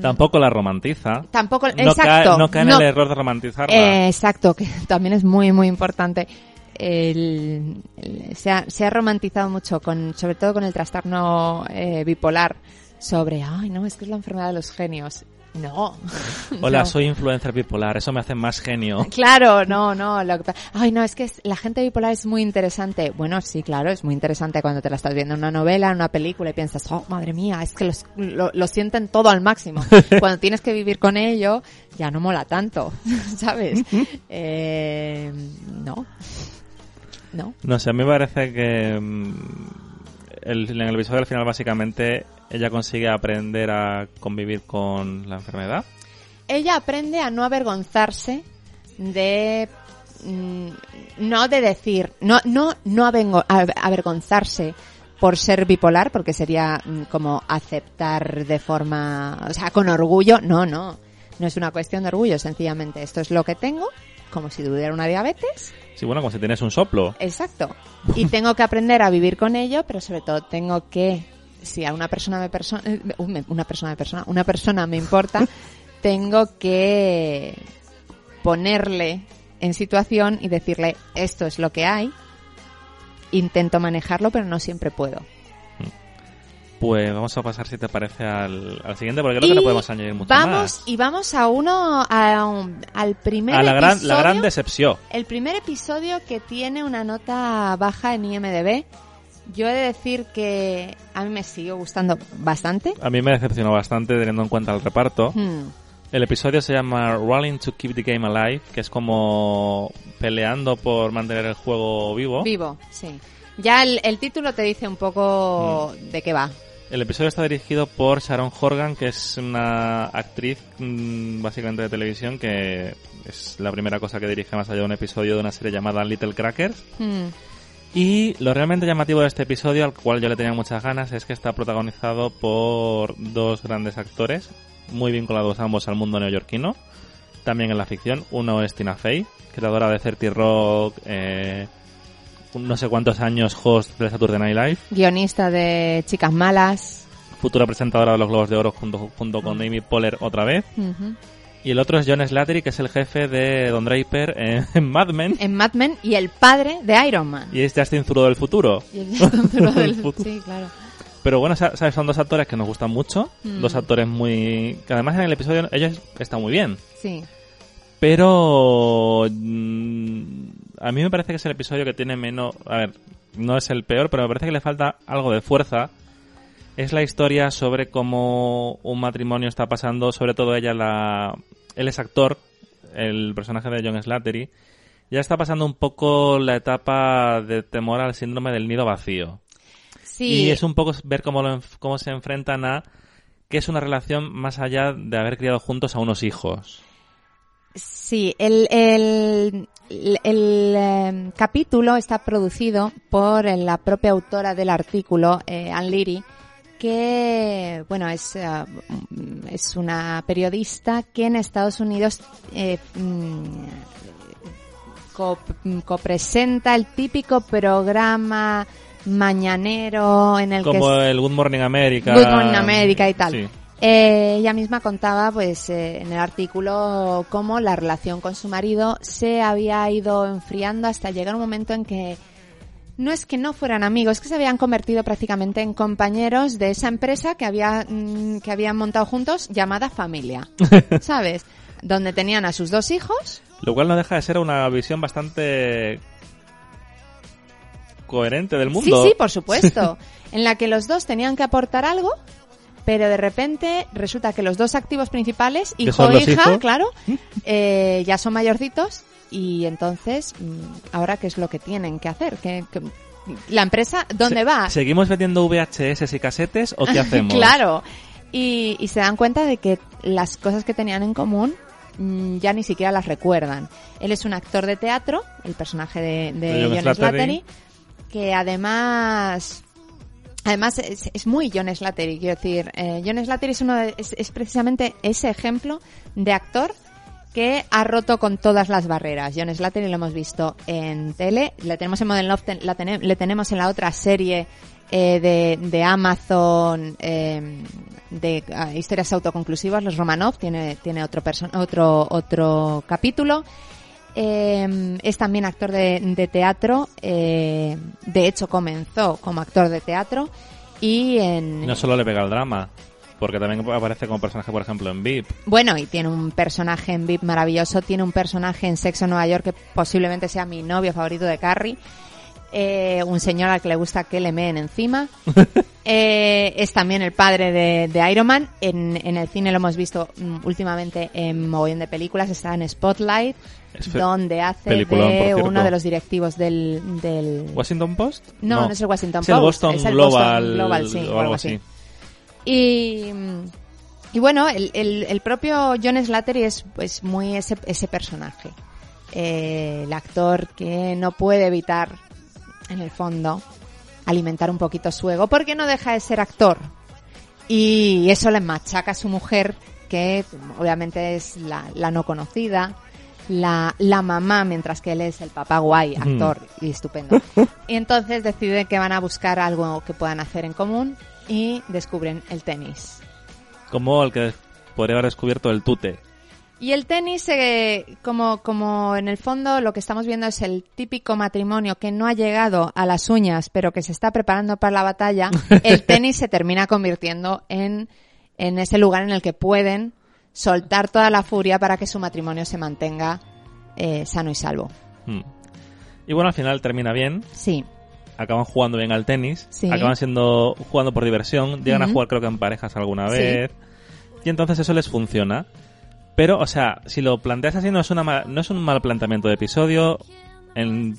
Tampoco la romantiza. Tampoco, no exacto. Cae, no cae en no- el error de romantizarla. eh, exacto, que también es muy, muy importante. El- el- se, ha, se ha romantizado mucho, con, sobre todo con el trastorno eh, bipolar, sobre, ay, no, es que es la enfermedad de los genios. No. Hola, No. soy influencer bipolar. Eso me hace más genio. Claro, no, no. Lo que Ay, no, es que es- la gente bipolar es muy interesante. Bueno, sí, claro, es muy interesante cuando te la estás viendo en una novela, en una película y piensas, oh, madre mía, es que los- lo, lo sienten todo al máximo. cuando tienes que vivir con ello, ya no mola tanto, ¿sabes? Eh, no. No. No sé, a mí me parece que mm, el- en el episodio del final básicamente ella consigue aprender a convivir con la enfermedad. Ella aprende a no avergonzarse de mm, no de decir, no no no avergonzarse por ser bipolar, porque sería mm, como aceptar de forma, o sea, con orgullo, no, no. No es una cuestión de orgullo, sencillamente esto es lo que tengo, como si tuviera una diabetes, Sí, bueno, como si tienes un soplo. exacto. Y tengo que aprender a vivir con ello, pero sobre todo tengo que si a una persona me persona, una persona me persona, una persona me importa, tengo que ponerle en situación y decirle esto es lo que hay. Intento manejarlo, pero no siempre puedo. Pues vamos a pasar, si te parece, al, al siguiente, porque creo que no podemos añadir mucho vamos, más. Y vamos a uno, a, al primer A la gran, episodio. la gran decepción. El primer episodio que tiene una nota baja en IMDB. Yo he de decir que a mí me siguió gustando bastante. A mí me decepcionó bastante teniendo en cuenta el reparto. Hmm. El episodio se llama Rolling to Keep the Game Alive, que es como peleando por mantener el juego vivo. Vivo, sí. Ya el, el título te dice un poco Mm. de qué va. El episodio está dirigido por Sharon Horgan, que es una actriz mm, básicamente de televisión que es la primera cosa que dirige más allá de un episodio de una serie llamada Little Crackers. Hmm. Y lo realmente llamativo de este episodio, al cual yo le tenía muchas ganas, es que está protagonizado por dos grandes actores, muy vinculados ambos al mundo neoyorquino, también en la ficción. Uno es Tina Fey, creadora de 30 Rock, eh, no sé cuántos años host de Saturday Night Live, Guionista de Chicas Malas. futura presentadora de los Globos de Oro junto, junto con Amy Poehler otra vez. Y el otro es John Slattery, que es el jefe de Don Draper en, en Mad Men. En Mad Men y el padre de Iron Man. Y es Justin Zuro del futuro. Y el futuro del- El futuro. Sí, claro. Pero bueno, sa- ¿sabes? Son dos actores que nos gustan mucho. Mm. Dos actores muy... Que además en el episodio ellos están muy bien. Sí. Pero... mm, a mí me parece que es el episodio que tiene menos... A ver, no es el peor, pero me parece que le falta algo de fuerza. Es la historia sobre cómo un matrimonio está pasando, sobre todo ella, la... Él es actor, el personaje de John Slattery. Ya está pasando un poco la etapa de temor al síndrome del nido vacío. Sí. Y es un poco ver cómo, lo cómo se enfrentan a que es una relación más allá de haber criado juntos a unos hijos. Sí, el, el, el, el, eh, capítulo está producido por la propia autora del artículo, eh, Ann Leary, que, bueno, es, eh, es una periodista que en Estados Unidos eh, mm, co- copresenta el típico programa mañanero en el que Como el Good Morning America. Good Morning America y tal. Sí. Eh, ella misma contaba, pues, eh, en el artículo cómo la relación con su marido se había ido enfriando hasta llegar un momento en que no es que no fueran amigos, es que se habían convertido prácticamente en compañeros de esa empresa que había mm, que habían montado juntos llamada familia, ¿sabes? Donde tenían a sus dos hijos. Lo cual no deja de ser una visión bastante coherente del mundo. Sí, sí, por supuesto. en la que los dos tenían que aportar algo, pero de repente resulta que los dos activos principales, hijo e hija, hijos. claro, eh, ya son mayorcitos y entonces, mm, ahora qué es lo que tienen que hacer? ¿Qué- qué- la empresa, ¿dónde Se- va? ¿Seguimos vendiendo VHS y casetes o qué hacemos? Claro. Y, y se dan cuenta de que las cosas que tenían en común mm, ya ni siquiera las recuerdan. Él es un actor de teatro, el personaje de, de John. Slattery, que además además es, es muy John Slattery, quiero decir, eh, John Slattery es, uno de- es, es precisamente ese ejemplo de actor que ha roto con todas las barreras. John Slattery lo hemos visto en tele, le tenemos en Modern Love, la le tenemos en la otra serie eh, de, de Amazon eh, de ah, historias autoconclusivas, los Romanov, tiene, tiene otro, otro, otro capítulo. Eh, es también actor de, de teatro, eh, de hecho comenzó como actor de teatro y no solo le pega el drama, porque también aparece como personaje, por ejemplo, en VIP. Bueno, y tiene un personaje en VIP maravilloso, tiene un personaje en Sexo en Nueva York que posiblemente sea mi novio favorito de Carrie, eh, un señor al que le gusta que le meen encima. Eh, es también el padre de, de Iron Man. En, en el cine lo hemos visto mm, últimamente en mogollón de películas. Está en Spotlight, Es donde hace peliculón, de uno de los directivos del... del... ¿Washington Post? No, no, es el Washington Es el Post, Boston es el Global, Boston Global, sí, o o algo algo así. así. Y, y bueno, el, el, el propio John Slattery es pues muy ese, ese personaje. Eh, el actor que no puede evitar, en el fondo, alimentar un poquito su ego, porque no deja de ser actor. Y eso le machaca a su mujer, que obviamente es la, la no conocida, la, la mamá, mientras que él es el papá guay, actor y estupendo. Y entonces deciden que van a buscar algo que puedan hacer en común y descubren el tenis. Como el que podría haber descubierto el tute. Y el tenis, eh, como, como en el fondo lo que estamos viendo es el típico matrimonio que no ha llegado a las uñas, pero que se está preparando para la batalla, el tenis se termina convirtiendo en, en ese lugar en el que pueden soltar toda la furia para que su matrimonio se mantenga eh, sano y salvo. Hmm. Y bueno, al final termina bien. Sí. Acaban jugando bien al tenis. Sí. Acaban siendo jugando por diversión. Llegan a jugar creo que en parejas alguna Sí. vez. Y entonces eso les funciona. Pero, o sea, si lo planteas así no es, una ma- no es un mal planteamiento de episodio en,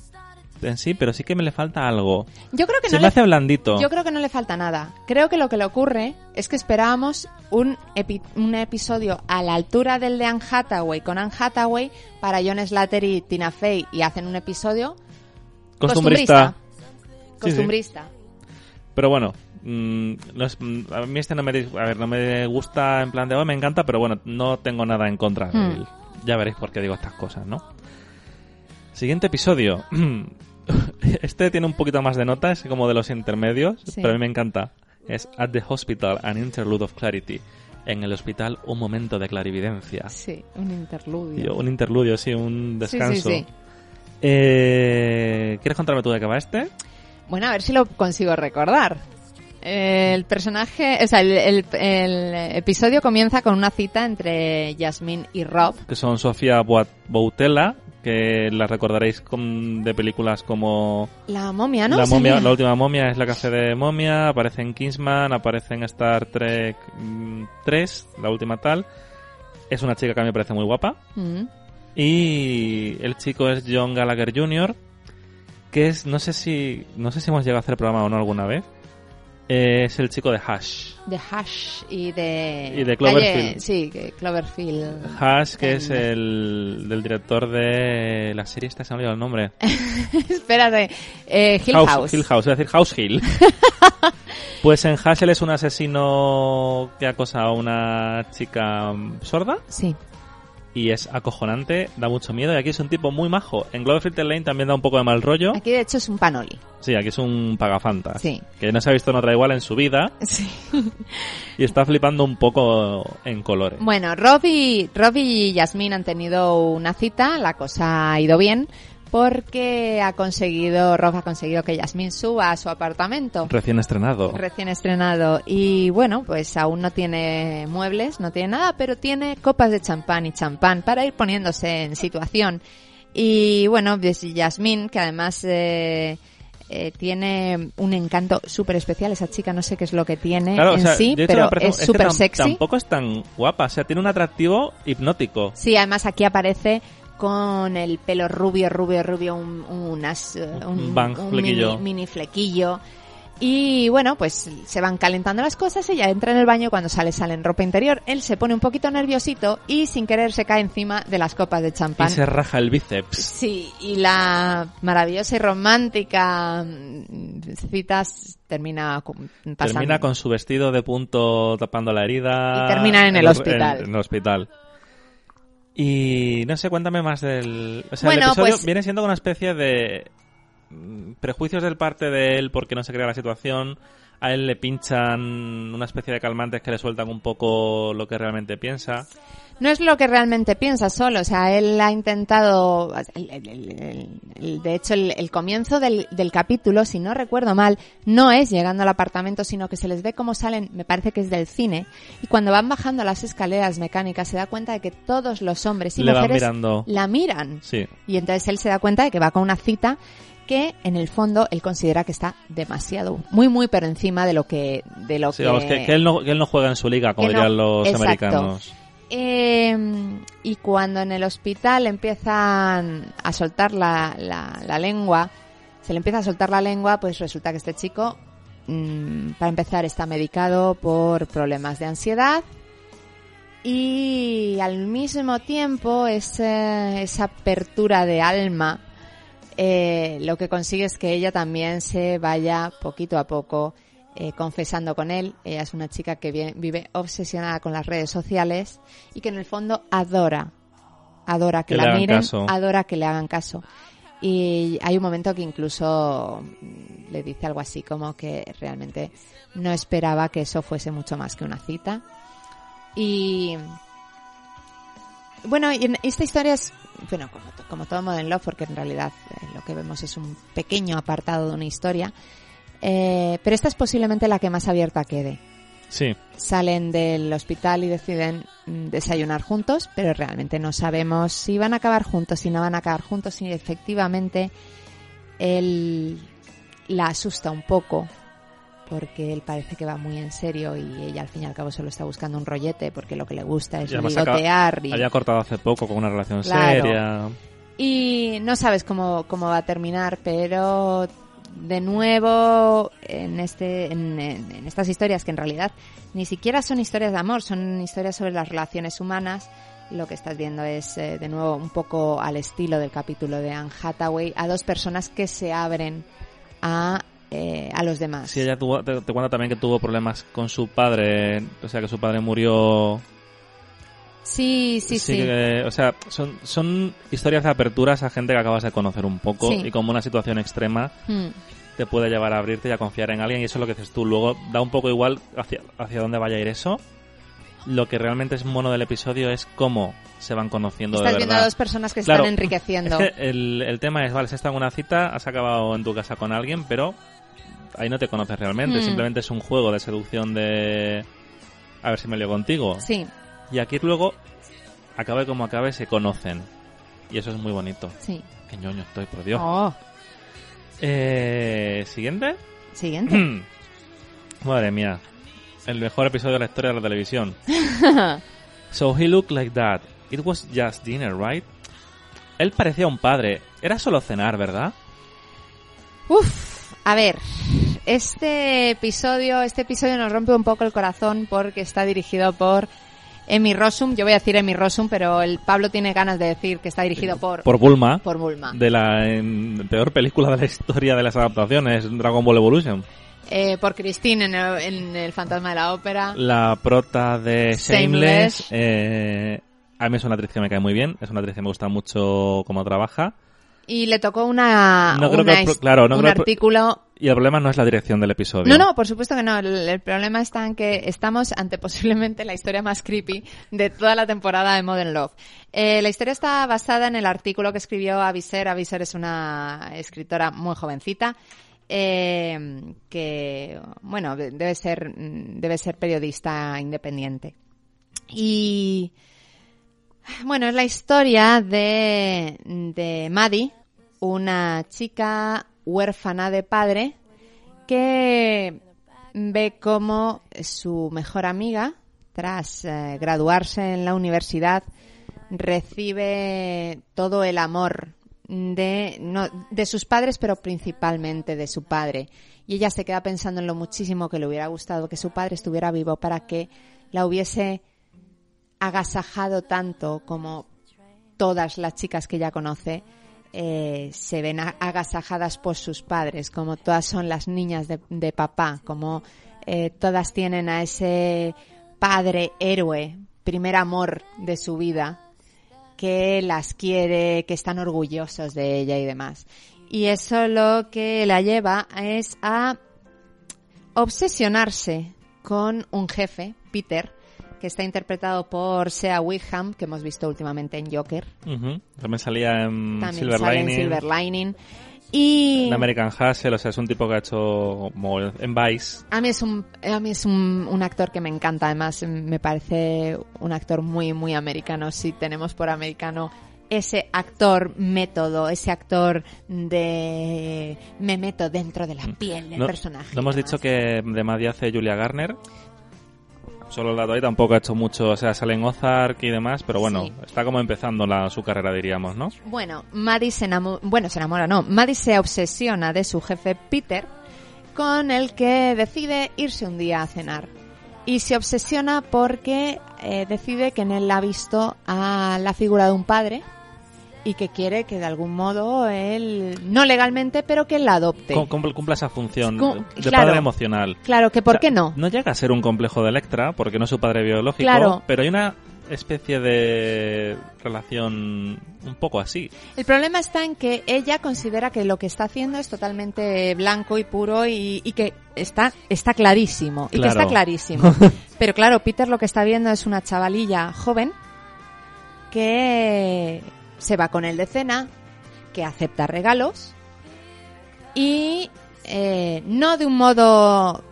en sí, pero sí que me le falta algo. Yo creo que Se no me le hace blandito. Yo creo que no le falta nada. Creo que lo que le ocurre es que esperábamos un, epi- un episodio a la altura del de Anne Hathaway con Anne Hathaway para John Slater y Tina Fey y hacen un episodio Costumbrista. Sí. Costumbrista. Pero bueno, mm, no es- mm, a mí este no me, a ver, no me gusta en plan de, "Oh, me encanta, pero bueno, no tengo nada en contra de Hmm. Ya veréis por qué digo estas cosas, ¿no? Siguiente episodio. Este tiene un poquito más de notas, como de los intermedios, Sí. pero a mí me encanta. Es At the Hospital, an Interlude of Clarity. En el hospital, un momento de clarividencia. Sí, un interludio. Yo, un interludio, sí, un Sí, sí, descanso. sí. Eh, ¿Quieres contarme tú de qué va este? Bueno, a ver si lo consigo recordar. El personaje, o sea, el, el- el episodio comienza con una cita entre Yasmín y Rob. que son Sofía Boutella, que la recordaréis con- de películas como La momia, ¿no? La momia, la última momia es la que hace de momia, aparece en Kingsman, aparece en Star Trek mm, 3, la última tal. Es una chica que a mí me parece muy guapa. Mm. Y el chico es John Gallagher Jr., que es, no sé si, no sé si hemos llegado a hacer programa o no alguna vez. Eh, es el chico de Hash. De Hash y de... Y de Cloverfield. Calle- sí, que Cloverfield. Hash, que En- es el del director de la serie esta, se me ha olvidado el nombre. Espérate, eh, Hill House. Hill House, es decir, House Hill. pues en Hash él es un asesino que acosa a una chica sorda Sí, y es acojonante, da mucho miedo y aquí es un tipo muy majo. En Cloverfield Lane también da un poco de mal rollo. aquí de hecho es un panoli. Sí, aquí es un pagafantas. Sí. Que no se ha visto en otra igual en su vida Sí. y está flipando un poco en colores. Bueno, Rob y, Rob y Yasmín han tenido una cita, la cosa ha ido bien, porque ha conseguido, Rob ha conseguido que Yasmín suba a su apartamento. Recién estrenado. Recién estrenado. Y bueno, pues aún no tiene muebles, no tiene nada, pero tiene copas de champán y champán para ir poniéndose en situación. Y bueno, pues Yasmín, que además eh, eh, tiene un encanto súper especial, esa chica no sé qué es lo que tiene Claro, o en sea, sí, pero es que súper sexy. Tampoco es tan guapa, o sea, tiene un atractivo hipnótico. Sí, además aquí aparece con el pelo rubio, rubio, rubio, un, unas, eh, un, Un un flequillo. Mini, mini flequillo. Y bueno, pues se van calentando las cosas, ella entra en el baño, cuando sale sale en ropa interior, él se pone un poquito nerviosito y sin querer se cae encima de las copas de champán. Y se raja el bíceps. Sí, y la maravillosa y romántica mm, citas termina pasando. Termina con su vestido de punto tapando la herida. Y termina en el hospital. En, en el hospital. Y no sé, cuéntame más del... O sea, el episodio pues- viene siendo una especie de mm, prejuicios del parte de él porque no se crea la situación. A él le pinchan una especie de calmantes que le sueltan un poco lo que realmente piensa. No es lo que realmente piensa solo, o sea, él ha intentado, el- el- el- el- de hecho, el, el comienzo del, del capítulo, si no recuerdo mal, no es llegando al apartamento, sino que se les ve cómo salen, me parece que es del cine, y cuando van bajando las escaleras mecánicas se da cuenta de que todos los hombres y Le mujeres la miran. Sí. Y entonces él se da cuenta de que va con una cita que en el fondo él considera que está demasiado, muy muy por encima de lo que, de lo Sí, que, vamos, que, que él no, que él no juega en su liga, como no- dirían los exacto. americanos. Eh, y cuando en el hospital empiezan a soltar la, lengua, se le empieza a soltar la lengua, pues resulta que este chico, mm, para empezar, está medicado por problemas de ansiedad y al mismo tiempo esa apertura de alma eh, lo que consigue es que ella también se vaya poquito a poco eh, confesando con él. Ella es una chica que vive obsesionada con las redes sociales y que en el fondo adora, adora que, la miren, caso. adora que le hagan caso. Y hay un momento que incluso mm, le dice algo así como que realmente no esperaba que eso fuese mucho más que una cita. Y bueno, esta historia es, bueno, como, como todo Modern Love, porque en realidad eh, lo que vemos es un pequeño apartado de una historia, eh, pero esta es posiblemente la que más abierta quede Sí, salen del hospital y deciden mm, desayunar juntos, pero realmente no sabemos si van a acabar juntos, si no van a acabar juntos, si efectivamente él la asusta un poco porque él parece que va muy en serio y ella al fin y al cabo solo está buscando un rollete porque lo que le gusta es ligotear y, había cortado hace poco con una relación Claro. seria. y no sabes cómo, cómo va a terminar, pero de nuevo en este en, estas historias que en realidad ni siquiera son historias de amor, son historias sobre las relaciones humanas. Lo que estás viendo es eh, de nuevo un poco al estilo del capítulo de Anne Hathaway a dos personas que se abren a eh, a los demás. Sí, ella tuvo, te, te cuenta también que tuvo problemas con su padre, o sea, que su padre murió. Sí, sí, sí. que, o sea, son, son historias de aperturas a gente que acabas de conocer un poco Sí. y como una situación extrema Mm, te puede llevar a abrirte y a confiar en alguien y eso es lo que dices tú. Luego da un poco igual hacia, hacia dónde vaya a ir eso. Lo que realmente es mono del episodio es cómo se van conociendo Estás de viendo a dos personas que Claro. están enriqueciendo. Es que el, el tema es, vale, has estado en una cita, has acabado en tu casa con alguien, pero ahí no te conoces realmente. Hmm. Simplemente es un juego de seducción de... A ver si me lío contigo. Sí, Y aquí luego, acabe como acabe, se conocen. Y eso es muy bonito. sí. Qué ñoño estoy, por Dios. Oh, Eh, ¿Siguiente? siguiente. Madre mía. El mejor episodio de la historia de la televisión. So he looked like that. It was just dinner, right? Él parecía un padre. Era solo cenar, ¿verdad? Uf, a ver, este episodio, este episodio nos rompe un poco el corazón porque está dirigido por Emi Rossum. Yo voy a decir Emi Rossum, pero el Pablo tiene ganas de decir que está dirigido por Por Bulma. por Bulma. De la em, peor película de la historia de las adaptaciones, Dragon Ball Evolution. Eh, por Christine en el, en El fantasma de la ópera. La prota de Shameless. Shameless. eh, a mí es una actriz que me cae muy bien. Es una actriz que me gusta mucho cómo trabaja. Y le tocó una, No creo una que pro- his- claro, no un creo que- artículo Y el problema no es la dirección del episodio. No, no, por supuesto que no. El, problema está en que estamos ante posiblemente la historia más creepy de toda la temporada de Modern Love. Eh, la historia está basada en el artículo que escribió Aviser. Aviser es una escritora muy jovencita. eh, que bueno de- debe ser mm, debe ser periodista independiente y bueno es la historia de de Maddie una chica huérfana de padre que ve cómo su mejor amiga, tras eh, graduarse en la universidad, recibe todo el amor de, de sus padres, pero principalmente de su padre. Y ella se queda pensando en lo muchísimo que le hubiera gustado que su padre estuviera vivo para que la hubiese agasajado tanto como todas las chicas que ella conoce eh, se ven agasajadas por sus padres, como todas son las niñas de, de papá, como eh, todas tienen a ese padre héroe, primer amor de su vida, que las quiere, que están orgullosos de ella y demás. Y eso lo que la lleva es a obsesionarse con un jefe, Peter, que está interpretado por Sea Wickham, que hemos visto últimamente en Joker. Ujú. También salía en También Silver sale Lining. en Silver Lining. Y En American Hustle, o sea, es un tipo que ha hecho en Vice. a mí es un a mí es un, un actor que me encanta, además me parece un actor muy muy americano. Si tenemos por americano ese actor método, ese actor de me meto dentro de la piel del No, personaje. no hemos y demás. dicho que de Maddie hace Julia Garner. Solo el dato ahí tampoco ha hecho mucho, o sea, sale en Ozark y demás, pero bueno, Sí. está como empezando la, su carrera, diríamos, ¿no? Bueno, Maddie se enamora, bueno, se enamora, no, Maddie se obsesiona de su jefe Peter, con el que decide irse un día a cenar. Y se obsesiona porque eh, decide que en él ha visto a la figura de un padre y que quiere que de algún modo él, no legalmente, pero que él la adopte. Cum- Cumple, cumple esa función Cum- de claro. padre emocional. Claro, que por O sea, qué no. No llega a ser un complejo de Electra, porque no es su padre biológico, Claro. pero hay una especie de relación un poco así. El problema está en que ella considera que lo que está haciendo es totalmente blanco y puro y, y que está, está clarísimo. Y que está clarísimo. Pero claro, Peter lo que está viendo es una chavalilla joven que se va con él de cena, que acepta regalos y eh, no de un modo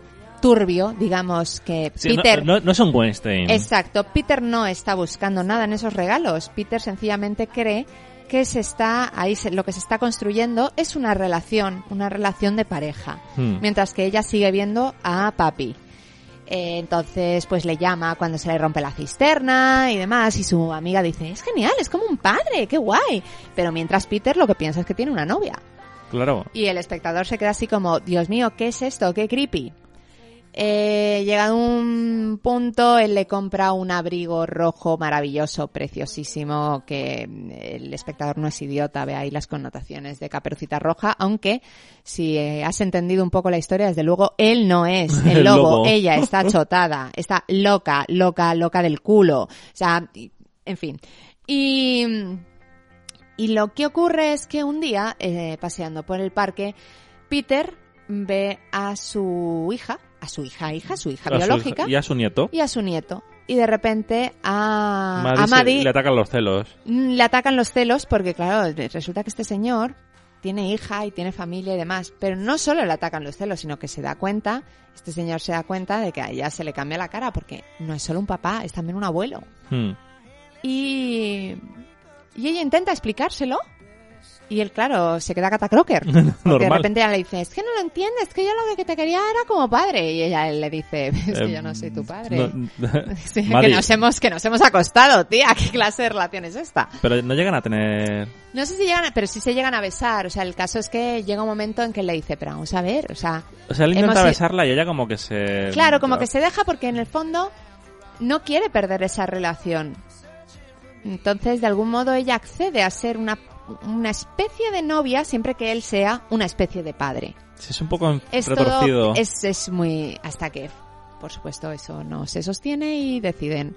turbio, digamos que Sí, no- Peter no, no es un Weinstein. Exacto, Peter no está buscando nada en esos regalos. Peter sencillamente cree que se está ahí se- lo que se está construyendo es una relación, una relación de pareja, Hmm. mientras que ella sigue viendo a papi. Eh, entonces, pues le llama cuando se le rompe la cisterna y demás, y su amiga dice, es genial, es como un padre, qué guay. Pero mientras Peter lo que piensa es que tiene una novia. Claro. Y el espectador se queda así como, Dios mío, ¿qué es esto? ¡Qué creepy! Eh, llegado un punto, él le compra un abrigo rojo maravilloso, preciosísimo, que mm, el espectador no es idiota, ve ahí las connotaciones de Caperucita Roja, aunque si eh, has entendido un poco la historia, desde luego él no es el El lobo, ella está chotada, está loca, loca, loca del culo, o sea, en fin. Y... Y lo que ocurre es que un día, eh, paseando por el parque, Peter ve a su hija, a su hija, hija, su hija A su biológica, hija- y a su nieto. y a su nieto. Y de repente a, Maddie a se- le atacan los celos. mm, le atacan los celos porque, claro, resulta que este señor tiene hija y tiene familia y demás. Pero no solo le atacan los celos, sino que se da cuenta, este señor se da cuenta de que a ella se le cambia la cara porque no es solo un papá, es también un abuelo. Hmm. Y, y ella intenta explicárselo. Y él, claro, se queda catacroker. Porque de repente ella le dice, es que no lo entiendes, es que yo lo que te quería era como padre. Y ella le dice, es que Eh, yo no soy tu padre. no- Sí, que, nos hemos, que nos hemos acostado, tía. ¿Qué clase de relación es esta? Pero no llegan a tener... No sé si llegan, a- pero sí se llegan a besar. O sea, el caso es que llega un momento en que él le dice, pero vamos a ver, o sea, O sea, él intenta Hemos besarla y ella como que se... Claro, como que se deja porque en el fondo no quiere perder esa relación. Entonces, de algún modo, ella accede a ser una, una especie de novia siempre que él sea una especie de padre. Sí, es un poco Es retorcido. todo, es, es muy... hasta que, por supuesto, eso no se sostiene y deciden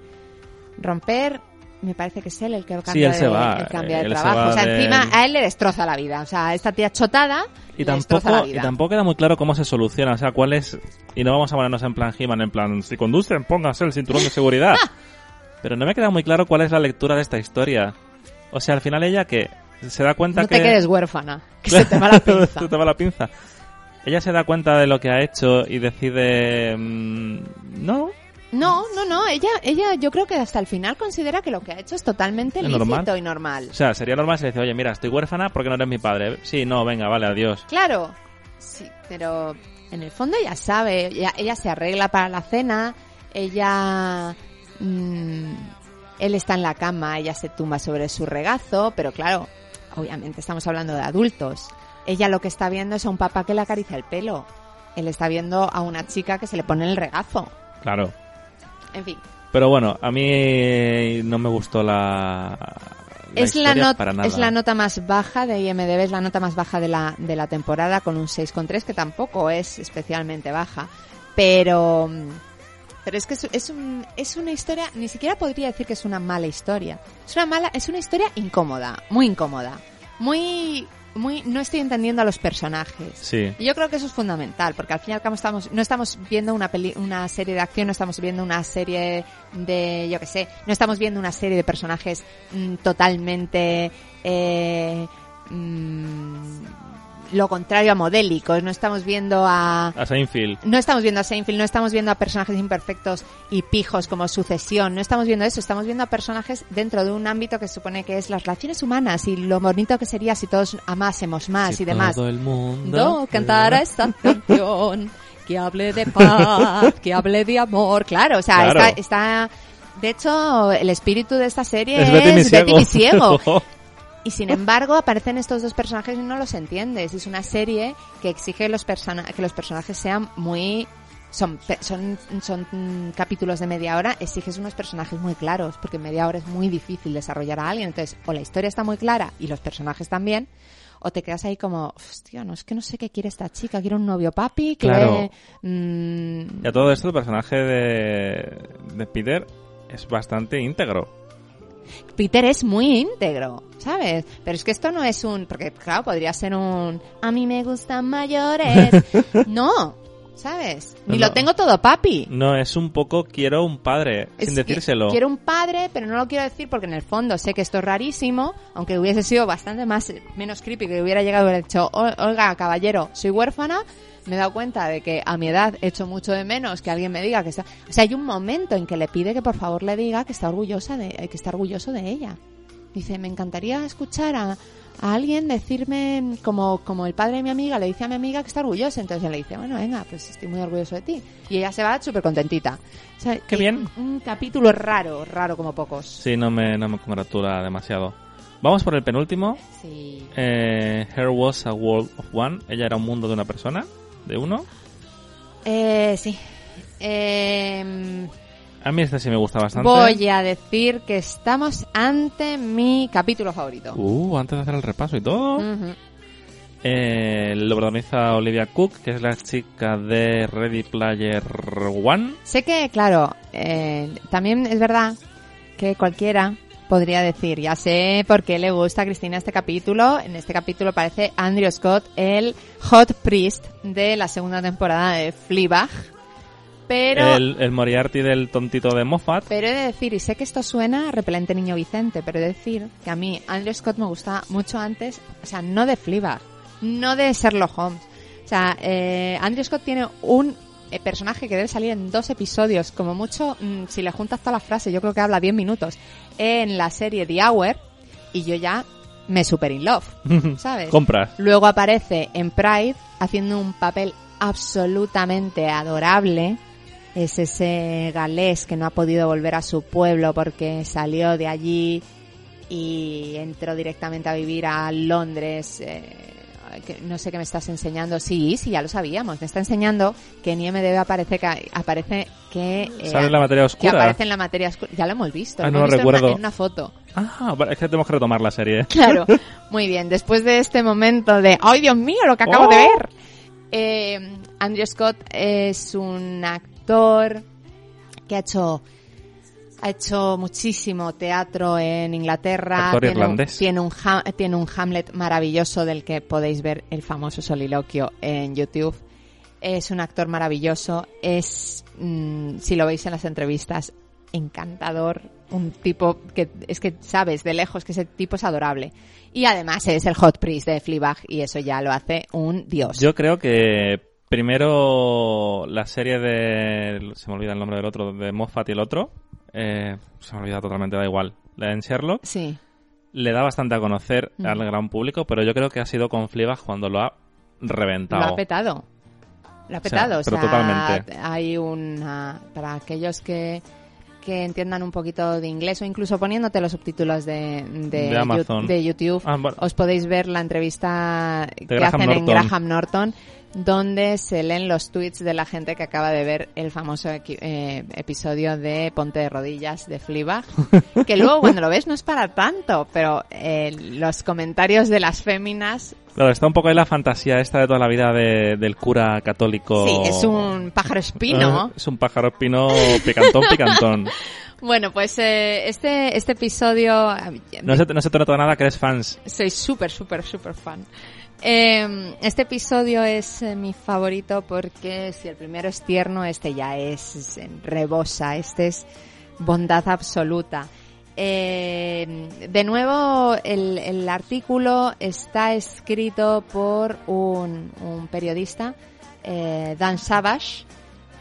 romper. Me parece que es él el que cambia, él se de, va, el cambia de él se trabajo. va O sea, de- encima a él le destroza la vida. O sea, esta tía chotada Y le destroza la tampoco, y vida. tampoco queda muy claro cómo se soluciona, o sea, cuál es... Y no vamos a ponernos en plan He-Man, en plan, si conducen, pónganse el cinturón de seguridad. Pero no me queda muy claro cuál es la lectura de esta historia. O sea, al final ella que se da cuenta No que... te quedes huérfana, que se te va la pinza. Se te va la pinza. Ella se da cuenta de lo que ha hecho y decide... mm, no, No, no, no. Ella, ella, yo creo que hasta el final considera que lo que ha hecho es totalmente ¿Es lícito normal? y normal. o sea, sería normal si le dice, oye, mira, estoy huérfana porque no eres mi padre. Sí, no, venga, vale, adiós. Claro, sí, pero en el fondo ella sabe. Ella, ella se arregla para la cena. Ella, mm, él está en la cama, ella se tumba sobre su regazo, pero claro, obviamente estamos hablando de adultos. Ella lo que está viendo es a un papá que le acaricia el pelo. Él está viendo a una chica que se le pone en el regazo. Claro. En fin. Pero bueno, a mí no me gustó la... la es, la not- para nada. es la nota más baja de IMDB, es la nota más baja de la, de la temporada con un 6,3 que tampoco es especialmente baja, pero pero es que es, es, un, es una historia, ni siquiera podría decir que es una mala historia, es una mala, es una historia incómoda, muy incómoda, muy muy no estoy entendiendo a los personajes. Sí. Y yo creo que eso es fundamental, porque al fin y al cabo estamos, no estamos viendo una peli, una serie de acción, no estamos viendo una serie de, yo qué sé, no estamos viendo una serie de personajes mm, totalmente, eh, mm, lo contrario a modélicos, no estamos viendo a, A Seinfeld. no estamos viendo a Seinfeld, no estamos viendo a personajes imperfectos y pijos como sucesión, no estamos viendo eso, estamos viendo a personajes dentro de un ámbito que se supone que es las relaciones humanas y lo bonito que sería si todos amásemos más Si y demás. Todo el mundo... No, cantara esta canción que hable de paz, que hable de amor. Claro, o sea, Claro. está, está- De hecho, el espíritu de esta serie Es es, Betty Misiego. Y sin embargo, aparecen estos dos personajes y no los entiendes. Es una serie que exige los persona que los personajes sean muy son, son, son mm, capítulos de media hora, exiges unos personajes muy claros, porque en media hora es muy difícil desarrollar a alguien. Entonces, o la historia está muy clara y los personajes también, o te quedas ahí como, hostia, no es que no sé qué quiere esta chica, quiere un novio papi, quiere... Claro. mm, Y a todo esto, el personaje de, de Peter es bastante íntegro. Peter es muy íntegro, ¿sabes? Pero es que esto no es un... Porque, claro, podría ser un... A mí me gustan mayores. no, ¿sabes? Ni No. lo tengo todo papi. No, es un poco quiero un padre, Es sin que decírselo. Quiero un padre, pero no lo quiero decir porque en el fondo sé que esto es rarísimo, aunque hubiese sido bastante más menos creepy que hubiera llegado y hubiera dicho, "O- Olga, caballero, soy huérfana, me he dado cuenta de que a mi edad he hecho mucho de menos que alguien me diga que está... O sea, hay un momento en que le pide que por favor le diga que está orgullosa de, que está orgulloso de ella. Dice, me encantaría escuchar a, a alguien decirme, como, como el padre de mi amiga le dice a mi amiga que está orgullosa. Entonces él le dice, bueno, venga, pues estoy muy orgulloso de ti. Y ella se va súper contentita. O sea, Qué bien. Un, un capítulo raro, raro como pocos. Sí, no me, no me congratula demasiado. Vamos por el penúltimo. Sí. Eh, Her was a world of one. Ella era un mundo de una persona, de uno. Eh, sí. Eh, A mí este sí me gusta bastante. voy a decir que estamos ante mi capítulo favorito. Uh, antes de hacer el repaso y todo. Ujú. Eh, lo protagoniza Olivia Cook, que es la chica de Ready Player One. Sé que, claro, eh, también es verdad que cualquiera podría decir, ya sé por qué le gusta a Cristina este capítulo. En este capítulo parece Andrew Scott, el hot priest de la segunda temporada de Fleabag. Pero, El, el Moriarty del tontito de Moffat. pero he de decir, y sé que esto suena a repelente niño Vicente, pero he de decir que a mí Andrew Scott me gusta mucho antes, o sea, no de Fleabag, no de Sherlock Holmes. O sea, eh, Andrew Scott tiene un eh, personaje que debe salir en dos episodios, como mucho, mm, si le juntas toda la frase, yo creo que habla 10 minutos, en la serie The Hour, y yo ya me super in love, ¿sabes? Compras. Luego aparece en Pride haciendo un papel absolutamente adorable. Es ese galés que no ha podido volver a su pueblo porque salió de allí y entró directamente a vivir a Londres. eh, que no sé qué me estás enseñando. Sí, sí, ya lo sabíamos. Me está enseñando que en IMDB aparece que aparece que eh, Sale la materia que oscura. aparece en la materia oscura. Ya lo hemos visto. Ah, lo no hemos lo visto en una- recuerdo. en una foto. Ah, es que tenemos que retomar la serie. Claro, muy bien. Después de este momento de ¡ay, Dios mío, lo que acabo Oh. de ver! Eh, Andrew Scott es un actor que ha hecho ha hecho muchísimo teatro en Inglaterra. Tiene, un, irlandés. tiene un Ha- tiene un Hamlet maravilloso del que podéis ver el famoso soliloquio en YouTube. Es un actor maravilloso. Es, mm, si lo veis en las entrevistas, encantador. Un tipo que es que sabes de lejos que ese tipo es adorable. Y además es el hot priest de Fleabag y eso ya lo hace un dios. Yo creo que primero la serie de... Se me olvida el nombre del otro, de Moffat y el otro. Eh, se me olvida totalmente, da igual. En Sherlock. Sí. Le da bastante a conocer Mm. al gran público, pero yo creo que ha sido con Fleabag cuando lo ha reventado. Lo ha petado. Lo ha O sea, petado. O sea, pero totalmente. hay una. Para aquellos que, que entiendan un poquito de inglés o incluso poniéndote los subtítulos de, de, YouTube, Ah, bueno. os podéis ver la entrevista que Graham hacen en. Graham Norton, donde se leen los tweets de la gente que acaba de ver el famoso eh, episodio de Ponte de Rodillas de Fleabag, que luego cuando lo ves no es para tanto, pero eh, los comentarios de las féminas Claro, está un poco ahí la fantasía esta de toda la vida de- del cura católico. Sí, es un pájaro espino. Eh, es un pájaro espino picantón, picantón. Bueno, pues eh, este, este episodio... No se, no se te nota nada que eres fans. Soy súper, súper, súper fan. Eh, este episodio es eh, mi favorito porque si el primero es tierno, este ya es, rebosa, este es bondad absoluta. Eh, de nuevo, el, artículo está escrito por un, un periodista, eh, Dan Savage,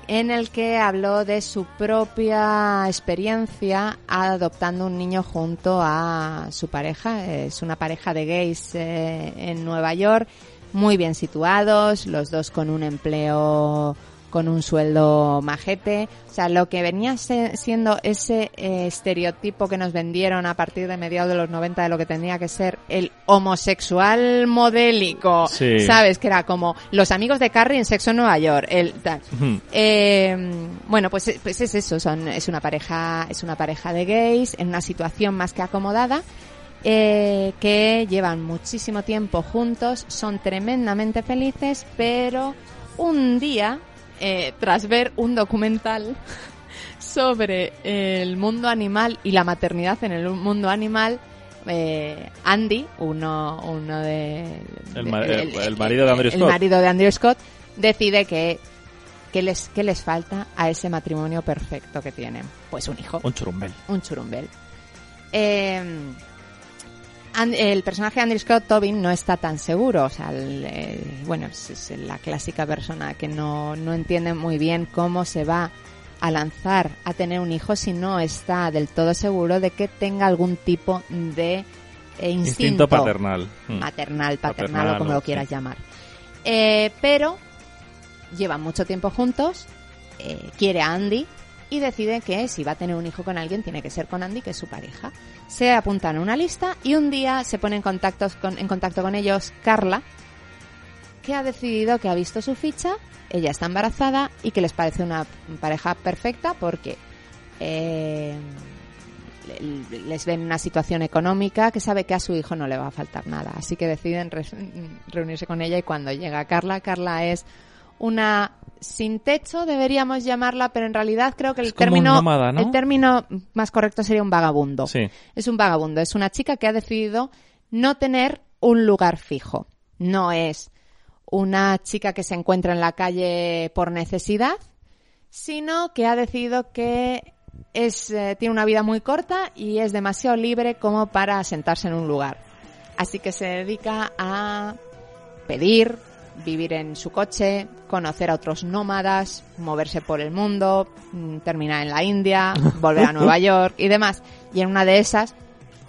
en el que habló de su propia experiencia adoptando un niño junto a su pareja. Es una pareja de gays eh, en Nueva York, muy bien situados, los dos con un empleo con un sueldo majete. O sea, lo que venía se- siendo ese eh, estereotipo que nos vendieron a partir de mediados de los 90 de lo que tenía que ser el homosexual modélico. Sí. ¿Sabes? Que era como los amigos de Carrie en Sexo en Nueva York. El, tal. Eh, bueno, pues, pues es eso, son, es una pareja, es una pareja de gays en una situación más que acomodada, eh, que llevan muchísimo tiempo juntos, son tremendamente felices, pero un día, eh, tras ver un documental sobre el mundo animal y la maternidad en el mundo animal, eh, Andy, uno, uno de... El, ma- el- el marido de Andrew el Scott. marido de Andrew Scott, decide que, que, les, que les falta a ese matrimonio perfecto que tienen. Pues un hijo Un churumbel. un churumbel. Eh, El personaje de Andrew Scott Tobin no está tan seguro, o sea, el, bueno, es, es la clásica persona que no, no entiende muy bien cómo se va a lanzar a tener un hijo si no está del todo seguro de que tenga algún tipo de eh, instinto, Instinto paternal. Mm. maternal, paternal, Paternal, o como lo quieras sí. llamar. Eh, pero llevan mucho tiempo juntos, eh, quiere a Andy y decide que si va a tener un hijo con alguien tiene que ser con Andy, que es su pareja. Se apuntan a una lista y un día se pone en, contactos con, en contacto con ellos Carla, que ha decidido que ha visto su ficha, ella está embarazada y que les parece una pareja perfecta porque eh, le- les ven una situación económica que sabe que a su hijo no le va a faltar nada. Así que deciden re- reunirse con ella y cuando llega Carla, Carla es una sin techo, deberíamos llamarla, pero en realidad creo que el término nómada, ¿no? el término más correcto sería un vagabundo. Sí. Es un vagabundo, es una chica que ha decidido no tener un lugar fijo. No es una chica que se encuentra en la calle por necesidad, sino que ha decidido que es, eh, tiene una vida muy corta y es demasiado libre como para sentarse en un lugar. Así que se dedica a pedir, vivir en su coche, conocer a otros nómadas, moverse por el mundo, mm, terminar en la India, volver a Nueva York y demás. Y en una de esas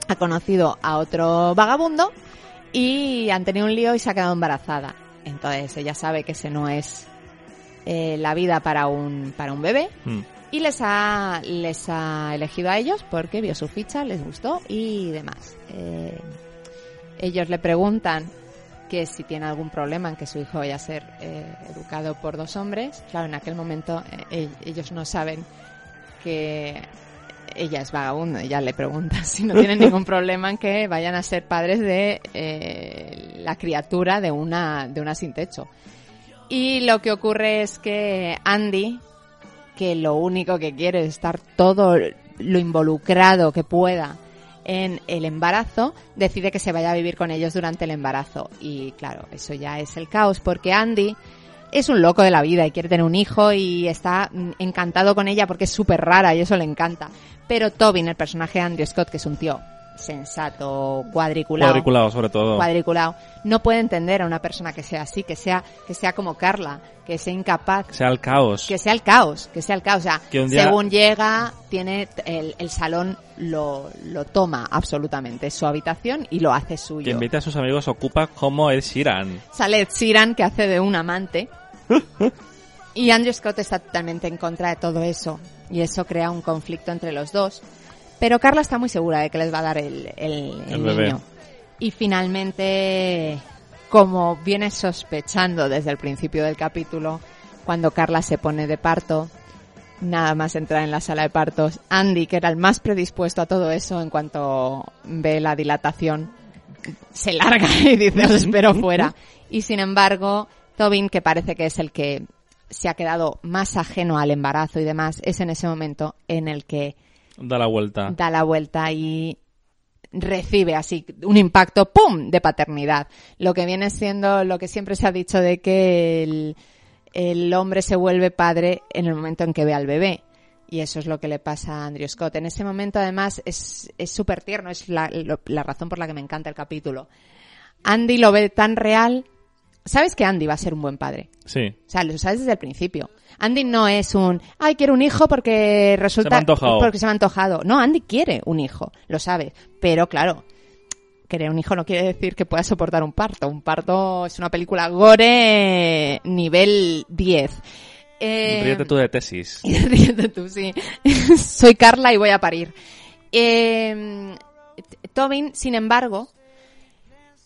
ha conocido a otro vagabundo y han tenido un lío y se ha quedado embarazada. Entonces ella sabe que ese no es eh, la vida para un, para un bebé Mm. y les ha, les ha elegido a ellos porque vio su ficha, les gustó y demás. Eh, ellos le preguntan que si tiene algún problema en que su hijo vaya a ser eh, educado por dos hombres. Claro, en aquel momento eh, ellos no saben que ella es vagabundo. Ella le pregunta si no tienen ningún problema en que vayan a ser padres de eh, la criatura de una, de una sin techo. Y lo que ocurre es que Andy, que lo único que quiere es estar todo lo involucrado que pueda en el embarazo, decide que se vaya a vivir con ellos durante el embarazo. Y claro, eso ya es el caos, porque Andy es un loco de la vida y quiere tener un hijo y está mm, encantado con ella porque es súper rara y eso le encanta. Pero Tobin, el personaje de Andrew Scott, que es un tío sensato, cuadriculado, Cuadriculado, sobre todo. cuadriculado, no puede entender a una persona que sea así, que sea, que sea como Carla, que sea incapaz, sea el caos. que sea el caos, que sea el caos. O sea, Que un día- según llega, tiene el, el salón lo, lo toma absolutamente, es su habitación y lo hace suyo. Que invite a sus amigos ocupa como Ed Sheeran. Sale Ed Sheeran que hace de un amante. y Andrew Scott está totalmente en contra de todo eso. Y eso crea un conflicto entre los dos. Pero Carla está muy segura de que les va a dar el, el, el El bebé. niño. Y finalmente, como viene sospechando desde el principio del capítulo, cuando Carla se pone de parto, nada más entrar en la sala de partos, Andy, que era el más predispuesto a todo eso, en cuanto ve la dilatación, se larga y dice, os espero fuera. Y sin embargo, Tobin, que parece que es el que se ha quedado más ajeno al embarazo y demás, es en ese momento en el que Da la vuelta. da la vuelta y recibe así un impacto ¡pum! de paternidad. Lo que viene siendo lo que siempre se ha dicho de que el, el hombre se vuelve padre en el momento en que ve al bebé. Y eso es lo que le pasa a Andrew Scott. En ese momento, además, es es súper tierno. Es la, lo- la razón por la que me encanta el capítulo. Andy lo ve tan real. Sabes que Andy va a ser un buen padre. Sí. O sea, lo sabes desde el principio. Andy no es un, ay, quiero un hijo porque resulta... Se me ha antojado. Porque se me ha antojado. No, Andy quiere un hijo, lo sabe. Pero claro, querer un hijo no quiere decir que pueda soportar un parto. Un parto es una película gore nivel 10. Eh, Ríete tú de tesis. ríete tú, sí. Soy Carla y voy a parir. Eh, Tobin, sin embargo,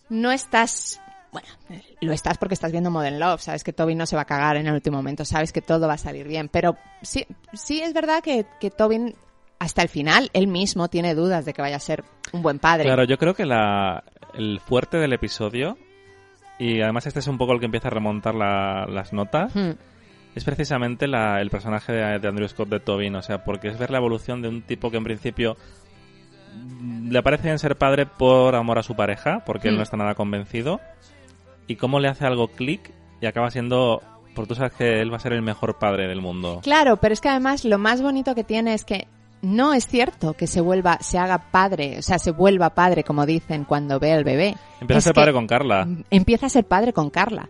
no estás... Bueno, lo estás porque estás viendo Modern Love, sabes que Tobin no se va a cagar en el último momento, sabes que todo va a salir bien, pero sí, sí es verdad que, que Tobin hasta el final, él mismo tiene dudas de que vaya a ser un buen padre. Claro, yo creo que la, el fuerte del episodio, y además este es un poco el que empieza a remontar la- las notas, Hmm. es precisamente la- el personaje de, de Andrew Scott de Tobin, o sea, porque es ver la evolución de un tipo que en principio mm, le parece bien ser padre por amor a su pareja, porque él Mm. no está nada convencido, y cómo le hace algo clic y acaba siendo, porque tú sabes que él va a ser el mejor padre del mundo. Claro, pero es que además lo más bonito que tiene es que no es cierto que se vuelva, se haga padre, o sea, se vuelva padre, como dicen, cuando ve al bebé. Empieza a ser padre con Carla. Empieza a ser padre con Carla.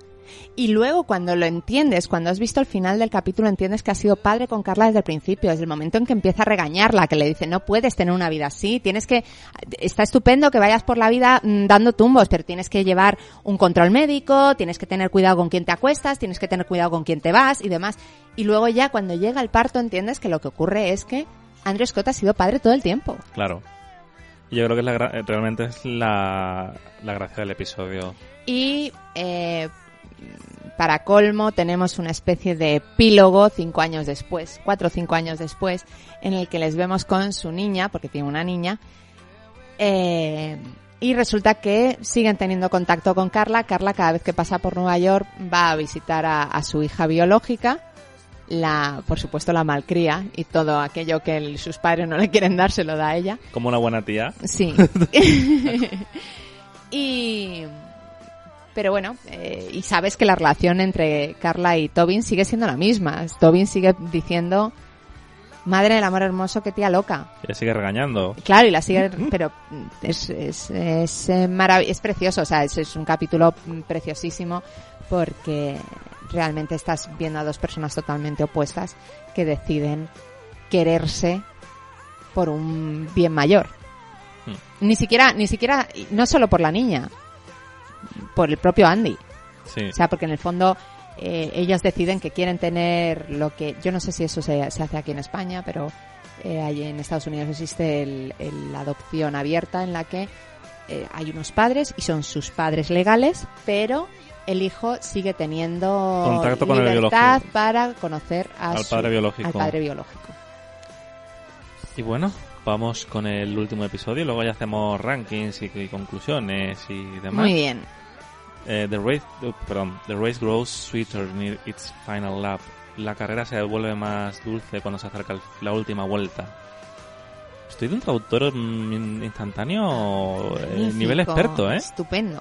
Y luego cuando lo entiendes, cuando has visto el final del capítulo, entiendes que ha sido padre con Carla desde el principio, desde el momento en que empieza a regañarla, que le dice, no puedes tener una vida así, tienes que, está estupendo que vayas por la vida mm, dando tumbos, pero tienes que llevar un control médico, tienes que tener cuidado con quién te acuestas, tienes que tener cuidado con quién te vas y demás. Y luego ya cuando llega el parto entiendes que lo que ocurre es que Andrew Scott ha sido padre todo el tiempo. Claro. Yo creo que es la gra- realmente es la, la gracia del episodio. Y eh, para colmo tenemos una especie de epílogo cinco años después, cuatro o cinco años después, en el que les vemos con su niña, porque tiene una niña, eh, y resulta que siguen teniendo contacto con Carla. Carla cada vez que pasa por Nueva York va a visitar a, a su hija biológica, la, por supuesto la malcría y todo aquello que el- sus padres no le quieren dar se lo da a ella. Como una buena tía. Sí. y. Pero bueno, eh, y sabes que la relación entre Carla y Tobin sigue siendo la misma. Tobin sigue diciendo, madre del amor hermoso, qué tía loca. Y le sigue regañando. Claro, y la sigue, pero es, es, es, eh, es precioso, o sea, es, es un capítulo preciosísimo porque realmente estás viendo a dos personas totalmente opuestas que deciden quererse por un bien mayor. Ni siquiera, ni siquiera, no solo por la niña, por el propio Andy. Sí. O sea, porque en el fondo eh, ellas deciden que quieren tener lo que yo no sé si eso se, se hace aquí en España, pero eh, allí en Estados Unidos existe la adopción abierta en la que eh, hay unos padres y son sus padres legales, pero el hijo sigue teniendo Contacto con libertad para conocer a Al su- padre biológico. al padre biológico. Y bueno, vamos con el último episodio. Luego ya hacemos rankings y, y conclusiones y demás. Muy bien. Eh, the, race, oh, perdón, the race grows sweeter near its final lap. La carrera se vuelve más dulce cuando se acerca la última vuelta. Estoy de un traductor instantáneo eh, nivel experto, ¿eh? Estupendo.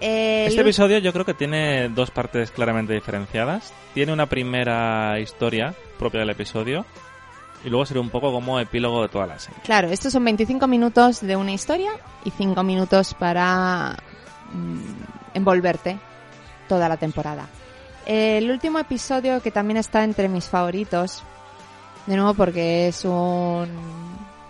Este el- episodio yo creo que tiene dos partes claramente diferenciadas. Tiene una primera historia propia del episodio y luego sería un poco como epílogo de toda la serie. Claro, estos son 25 minutos de una historia y 5 minutos para mm, envolverte toda la temporada. El último episodio que también está entre mis favoritos, de nuevo porque es un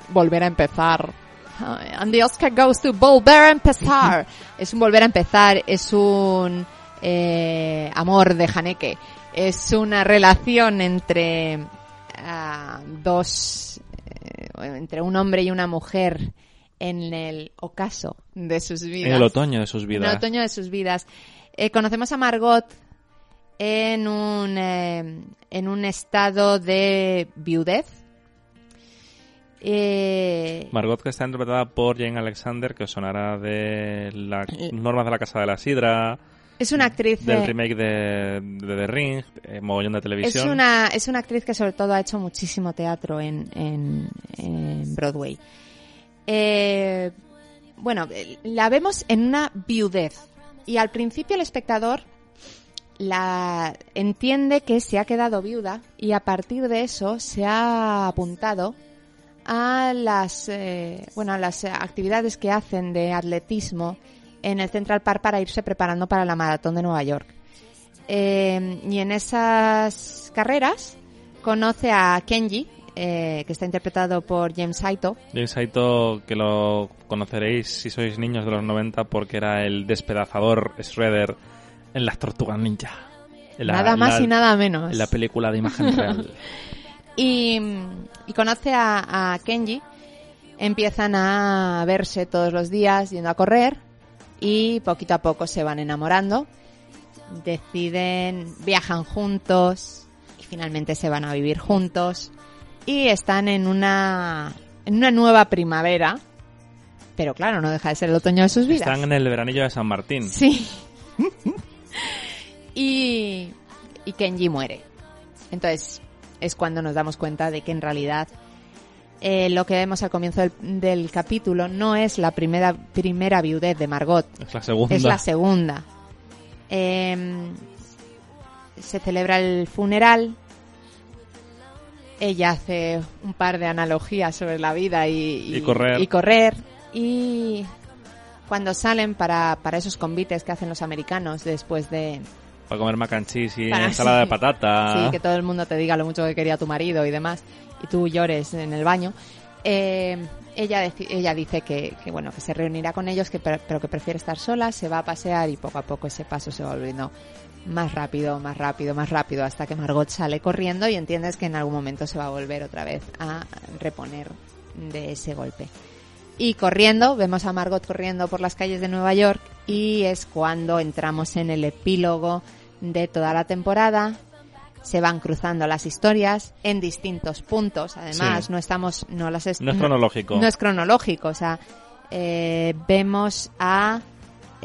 volver a empezar. And the Oscar goes to volver a empezar. es un volver a empezar, es un eh, amor de Haneke, es una relación entre ah, dos, eh, entre un hombre y una mujer en el ocaso de sus vidas. En el otoño de sus En vidas. el otoño de sus vidas. Eh, conocemos a Margot en un, eh, en un estado de viudez. Eh, Margot que está interpretada por Jane Alexander, que os sonará de las normas de la Casa de la Sidra, es una actriz del remake de, de The Ring, eh, mogollón de es televisión. una es una actriz que sobre todo ha hecho muchísimo teatro en, en, en Broadway. Eh, bueno, la vemos en una viudez y al principio el espectador la entiende que se ha quedado viuda y a partir de eso se ha apuntado a las eh, bueno a las actividades que hacen de atletismo en el Central Park para irse preparando para la maratón de Nueva York. Eh, y en esas carreras conoce a Kenji, eh, que está interpretado por James Saito. James Saito, que lo conoceréis si sois niños de los 90 porque era el despedazador Shredder en las Tortugas Ninja. En la- nada más la- y nada menos. En la película de imagen real. y, y conoce a, a Kenji. Empiezan a verse todos los días yendo a correr y poquito a poco se van enamorando. Deciden, viajan juntos y finalmente se van a vivir juntos y están en una en una nueva primavera. Pero claro, no deja de ser el otoño de sus vidas. Están en el veranillo de San Martín. Sí. y, y Kenji muere. Entonces es cuando nos damos cuenta de que en realidad eh, lo que vemos al comienzo del, del capítulo no es la primera, primera viudez de Margot, Es la segunda. es la segunda. Eh, se celebra el funeral. Ella hace un par de analogías sobre la vida y, Y correr. Y correr. Y cuando salen para, para esos convites que hacen los americanos después de Para comer mac and cheese y Para- ensalada de sí. patata. sí, que todo el mundo te diga lo mucho que quería tu marido y demás, y tú llores en el baño, eh, ella, ella dice que, que, bueno que se reunirá con ellos, que, pre- pero que prefiere estar sola, se va a pasear y poco a poco ese paso se va volviendo más rápido, más rápido, más rápido, hasta que Margot sale corriendo y entiendes que en algún momento se va a volver otra vez a reponer de ese golpe. Y corriendo, vemos a Margot corriendo por las calles de Nueva York y es cuando entramos en el epílogo de toda la temporada. Se van cruzando las historias en distintos puntos. Además, Sí. no estamos, no las es- No es cronológico. no es cronológico, o sea, eh, vemos a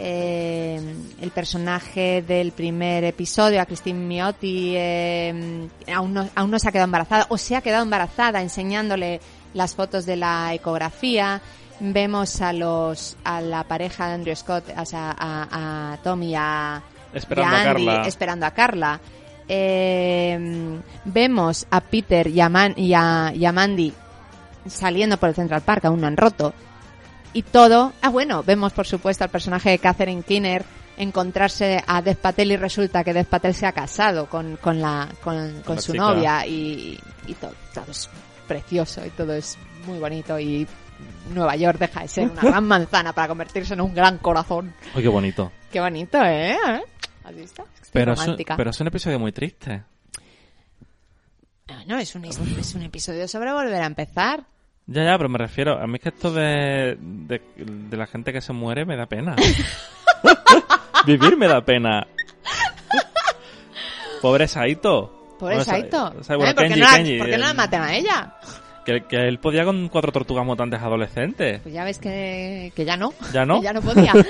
eh, el personaje del primer episodio, a Christine Miotti, eh, aún, no, aún no se ha quedado embarazada, o se ha quedado embarazada enseñándole las fotos de la ecografía. Vemos a los a la pareja de Andrew Scott, o sea, a, a Tom y a, Esperando y a Andy, Carla. esperando a Carla. Eh, vemos a Peter y a, Man- y a- y a Mandy saliendo por el Central Park, aún no han roto. Y todo. Ah, bueno, vemos por supuesto al personaje de Catherine Kinner encontrarse a Dev Patel y resulta que Dev Patel se ha casado con, con, la, con, con la su chica. novia y, y todo, todo es precioso y todo es muy bonito y Nueva York deja de ser una gran manzana para convertirse en un gran corazón. Ay, qué bonito. Qué bonito, ¿eh? ¿Has visto? Pero es, un, romántica. pero es un episodio muy triste. No, es un, es un episodio sobre volver a empezar. Ya, ya, pero me refiero, a mí es que esto de, de, de la gente que se muere me da pena. Vivir me da pena. Pobre Saito. Pobre Bueno, ¿Eh? ¿Por, qué no la, Kenji, por qué no la el- matan a ella? Que, que él podía con cuatro tortugas mutantes adolescentes. Pues ya ves que, que ya no. ¿Ya no? Que ya no podía.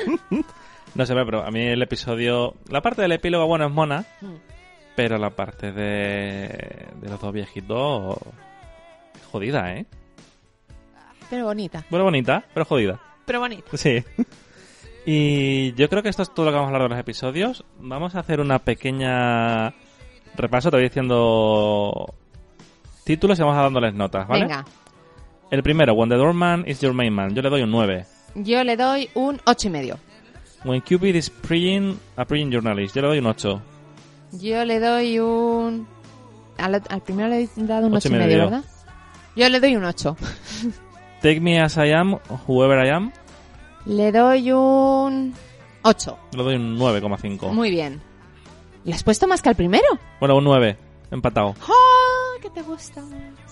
No sé, pero a mí el episodio... La parte del epílogo, bueno, es mona, Mm. pero la parte de, de los dos viejitos... Jodida, ¿eh? Pero bonita. Bueno, bonita, pero jodida. Pero bonita. Sí. Y yo creo que esto es todo lo que vamos a hablar de los episodios. Vamos a hacer una pequeña repaso, te voy diciendo títulos y vamos a dándoles notas, ¿vale? Venga. El primero, When the Doorman is your main man. Yo le doy un 9. Yo le doy un ocho y medio. When Cupid is preying, a preying journalist. Yo le doy un 8. Yo le doy un... Al, al primero le he dado un Ocho ocho y y medio, medio. ¿verdad? Yo le doy un ocho. Take me as I am, whoever I am. Le doy un ocho. Le doy un 9,5. Muy bien. ¿Le has puesto más que al primero? Bueno, un 9. Empatado. ¡Oh! ¿Qué te gusta?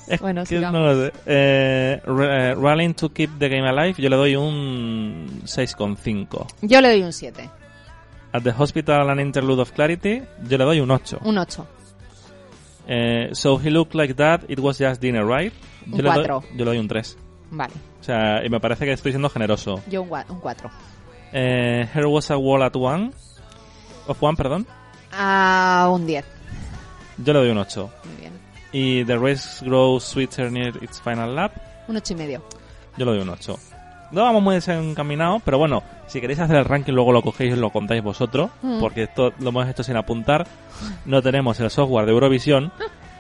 Es Bueno, que sigamos. no lo sé. Eh, eh, Rallying to keep the game alive. Yo le doy un 6,5. Yo le doy un siete. At the Hospital and Interlude of Clarity, yo le doy un 8. Un ocho. Eh, so he looked like that, it was just dinner, right? Un Yo doy, cuatro. yo le doy un 3. Vale. O sea, y me parece que estoy siendo generoso. Yo un, gua- un cuatro. Eh, Here was a wall at one. Of one, perdón. A un diez. Yo le doy un 8. Muy bien. Y The Race Grows Sweeter Near Its Final Lap. Un ocho y medio. Yo le doy un 8. No vamos muy desencaminados, pero bueno, si queréis hacer el ranking luego lo cogéis y lo contáis vosotros, Mm. porque esto lo hemos hecho sin apuntar. No tenemos el software de Eurovisión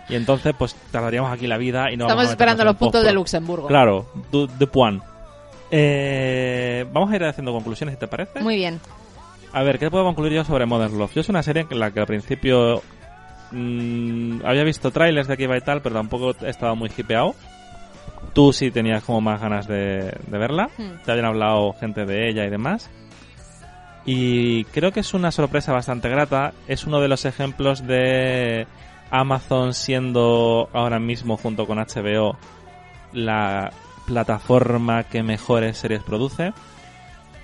y entonces pues tardaríamos aquí la vida y no Estamos vamos a esperando los puntos de. Luxemburgo. Claro, de point. Eh, vamos a ir haciendo conclusiones, si te parece. Muy bien. A ver, ¿qué puedo concluir yo sobre Modern Love? Yo es una serie en la que al principio mm, había visto trailers de aquí va y tal, pero tampoco he estado muy hipeado. Tú sí tenías como más ganas de, de verla. Hmm. Te habían hablado gente de ella y demás. Y creo que es una sorpresa bastante grata. Es uno de los ejemplos de Amazon siendo ahora mismo junto con HBO la plataforma que mejores series produce.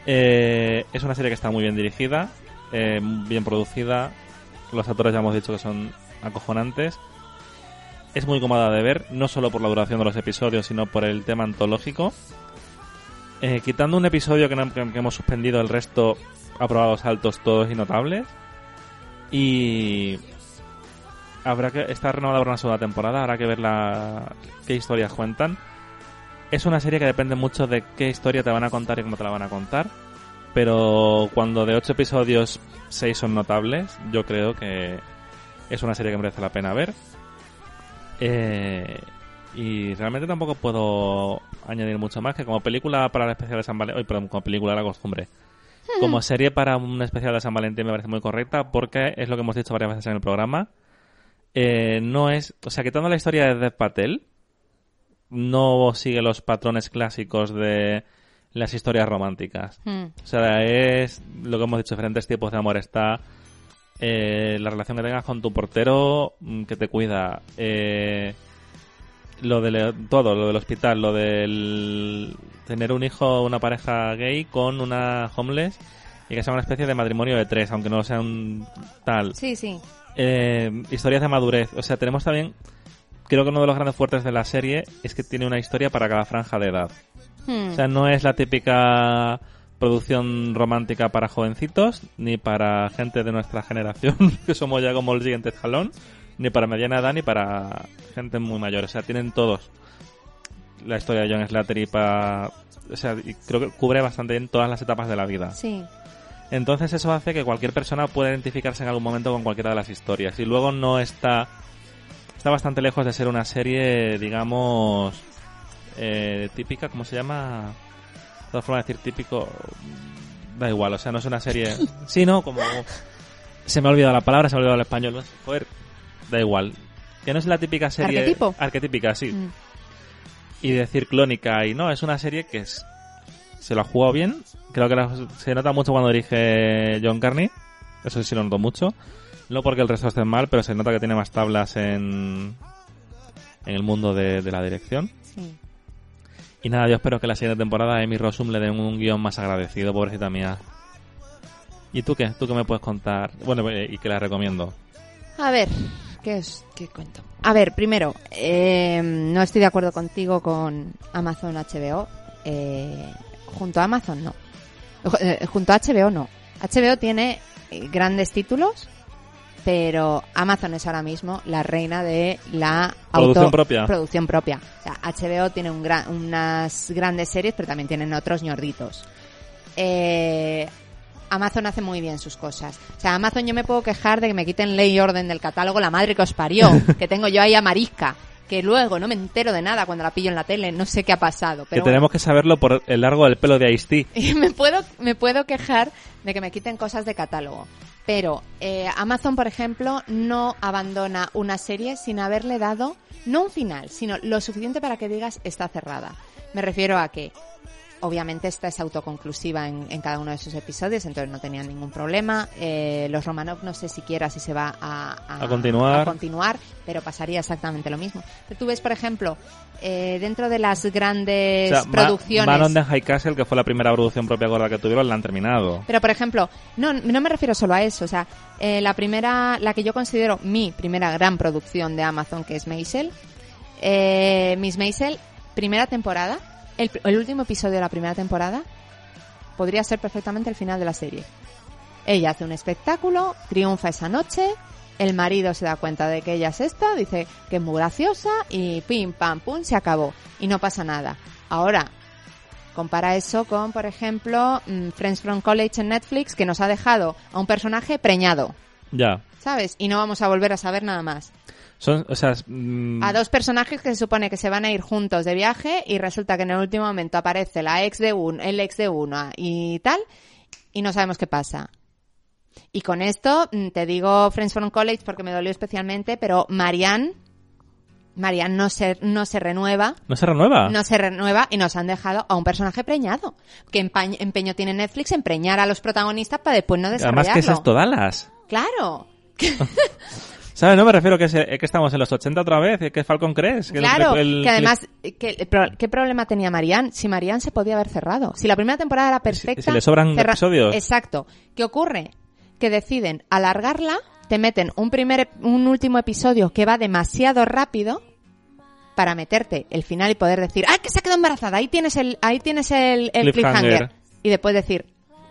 Eh, es una serie que está muy bien dirigida, eh, bien producida. Los actores ya hemos dicho que son acojonantes. Es muy cómoda de ver, no solo por la duración de los episodios, sino por el tema antológico. Eh, quitando un episodio que, no- hemos suspendido, el resto aprobados altos todos y notables. Y habrá que está renovada por una segunda temporada, habrá que ver la, qué historias cuentan. Es una serie que depende mucho de qué historia te van a contar y cómo te la van a contar. Pero cuando de ocho episodios seis son notables, yo creo que es una serie que merece la pena ver. Eh, y realmente tampoco puedo añadir mucho más que como película para el especial de San Valentín, perdón, como película de la costumbre. Como serie para un especial de San Valentín me parece muy correcta porque es lo que hemos dicho varias veces en el programa. Eh, no es, o sea, quitando la historia de Dev Patel, no sigue los patrones clásicos de las historias románticas. Hmm. O sea, es lo que hemos dicho, diferentes tipos de amor. Está eh, la relación que tengas con tu portero mm, que te cuida. Eh, lo de todo, lo del hospital, lo del tener un hijo, una pareja gay con una homeless y que sea una especie de matrimonio de tres, aunque no sea un tal. Sí, sí. Eh, historias de madurez. O sea, tenemos también, creo que uno de los grandes fuertes de la serie es que tiene una historia para cada franja de edad. Hmm. O sea, no es la típica producción romántica para jovencitos, ni para gente de nuestra generación, que somos ya como el siguiente escalón, ni para mediana edad, ni para gente muy mayor. O sea, tienen todos la historia de John Slattery para... O sea, y creo que cubre bastante bien todas las etapas de la vida. Sí. Entonces eso hace que cualquier persona pueda identificarse en algún momento con cualquiera de las historias. Y luego no está... Está bastante lejos de ser una serie, digamos, eh, típica, ¿cómo se llama? De todas formas, decir típico, da igual, o sea, no es una serie... Sí, no, como... Se me ha olvidado la palabra, se me ha olvidado el español. Joder, da igual. Que no es la típica serie... ¿Arquetipo? Arquetípica, sí. Mm. Y decir clónica y no, es una serie que es... Se lo ha jugado bien. Creo que la- se nota mucho cuando dirige John Carney. Eso sí lo noto mucho. No porque el resto esté mal, pero se nota que tiene más tablas en, en el mundo de, de la dirección. Sí. Y nada, yo espero que la siguiente temporada Amy Rossum le den un guion más agradecido, pobrecita mía. ¿Y tú qué? ¿Tú qué me puedes contar? Bueno, eh, y que la recomiendo. A ver, ¿qué, es, ¿qué cuento? A ver, primero, eh, no estoy de acuerdo contigo con Amazon HBO. Eh, junto a Amazon, no. Eh, junto a HBO, no. HBO tiene eh, grandes títulos, pero Amazon es ahora mismo la reina de la Producción auto- propia. producción propia. O sea, HBO tiene un gran- unas grandes series, pero también tienen otros ñorditos. Eh, Amazon hace muy bien sus cosas. O sea, Amazon yo me puedo quejar de que me quiten ley y orden del catálogo la madre que os parió, que tengo yo ahí a Marisca, que luego no me entero de nada cuando la pillo en la tele, no sé qué ha pasado. que Pero tenemos que saberlo por el largo del pelo de y me puedo me puedo quejar de que me quiten cosas de catálogo pero eh, Amazon por ejemplo no abandona una serie sin haberle dado no un final sino lo suficiente para que digas está cerrada me refiero a que obviamente esta es autoconclusiva en, en cada uno de sus episodios entonces no tenían ningún problema Eh, los Romanov no sé siquiera si se va a, A continuar. a continuar pero pasaría exactamente lo mismo Pero tú ves por ejemplo eh, dentro de las grandes O sea, Ma- producciones Man on the High Castle, que fue la primera producción propia gorda que tuvieron, la han terminado. Pero, por ejemplo, no, no me refiero solo a eso. O sea, eh, la primera, la que yo considero mi primera gran producción de Amazon, que es Maisel. Eh, Miss Maisel, primera temporada. El, el último episodio de la primera temporada podría ser perfectamente el final de la serie. Ella hace un espectáculo, triunfa esa noche, el marido se da cuenta de que ella es esta, dice que es muy graciosa y pim, pam, pum, se acabó. Y no pasa nada. Ahora, compara eso con, por ejemplo, mm, Friends from College en Netflix, que nos ha dejado a un personaje preñado, Ya. ¿sabes? Y no vamos a volver a saber nada más. Son, o sea, es, mm, A dos personajes que se supone que se van a ir juntos de viaje y resulta que en el último momento aparece la ex de uno, el ex de uno y tal, y no sabemos qué pasa. Y con esto mm, te digo Friends from College porque me dolió especialmente, pero Marianne, Marianne no se, no se renueva, ¿No se renueva? no se renueva y nos han dejado a un personaje preñado. ¿Qué empa- empeño tiene Netflix en preñar a los protagonistas para después no desarrollarlo? Además, ¿qué es esto? Dallas. Claro, ¿Sabes? No me refiero que, se- que estamos en los 80 otra vez, que Falcon crees. Que claro, el- que además, que- pro- ¿qué problema tenía Marianne? Si Marianne se podía haber cerrado. Si la primera temporada era perfecta. si le sobran episodios. Exacto. ¿Qué ocurre? Que deciden alargarla, te meten un primer, un último episodio que va demasiado rápido para meterte el final y poder decir, ¡ay, que se ha quedado embarazada! Ahí tienes el, ahí tienes el, el Cliffhanger. cliffhanger. Y después decir,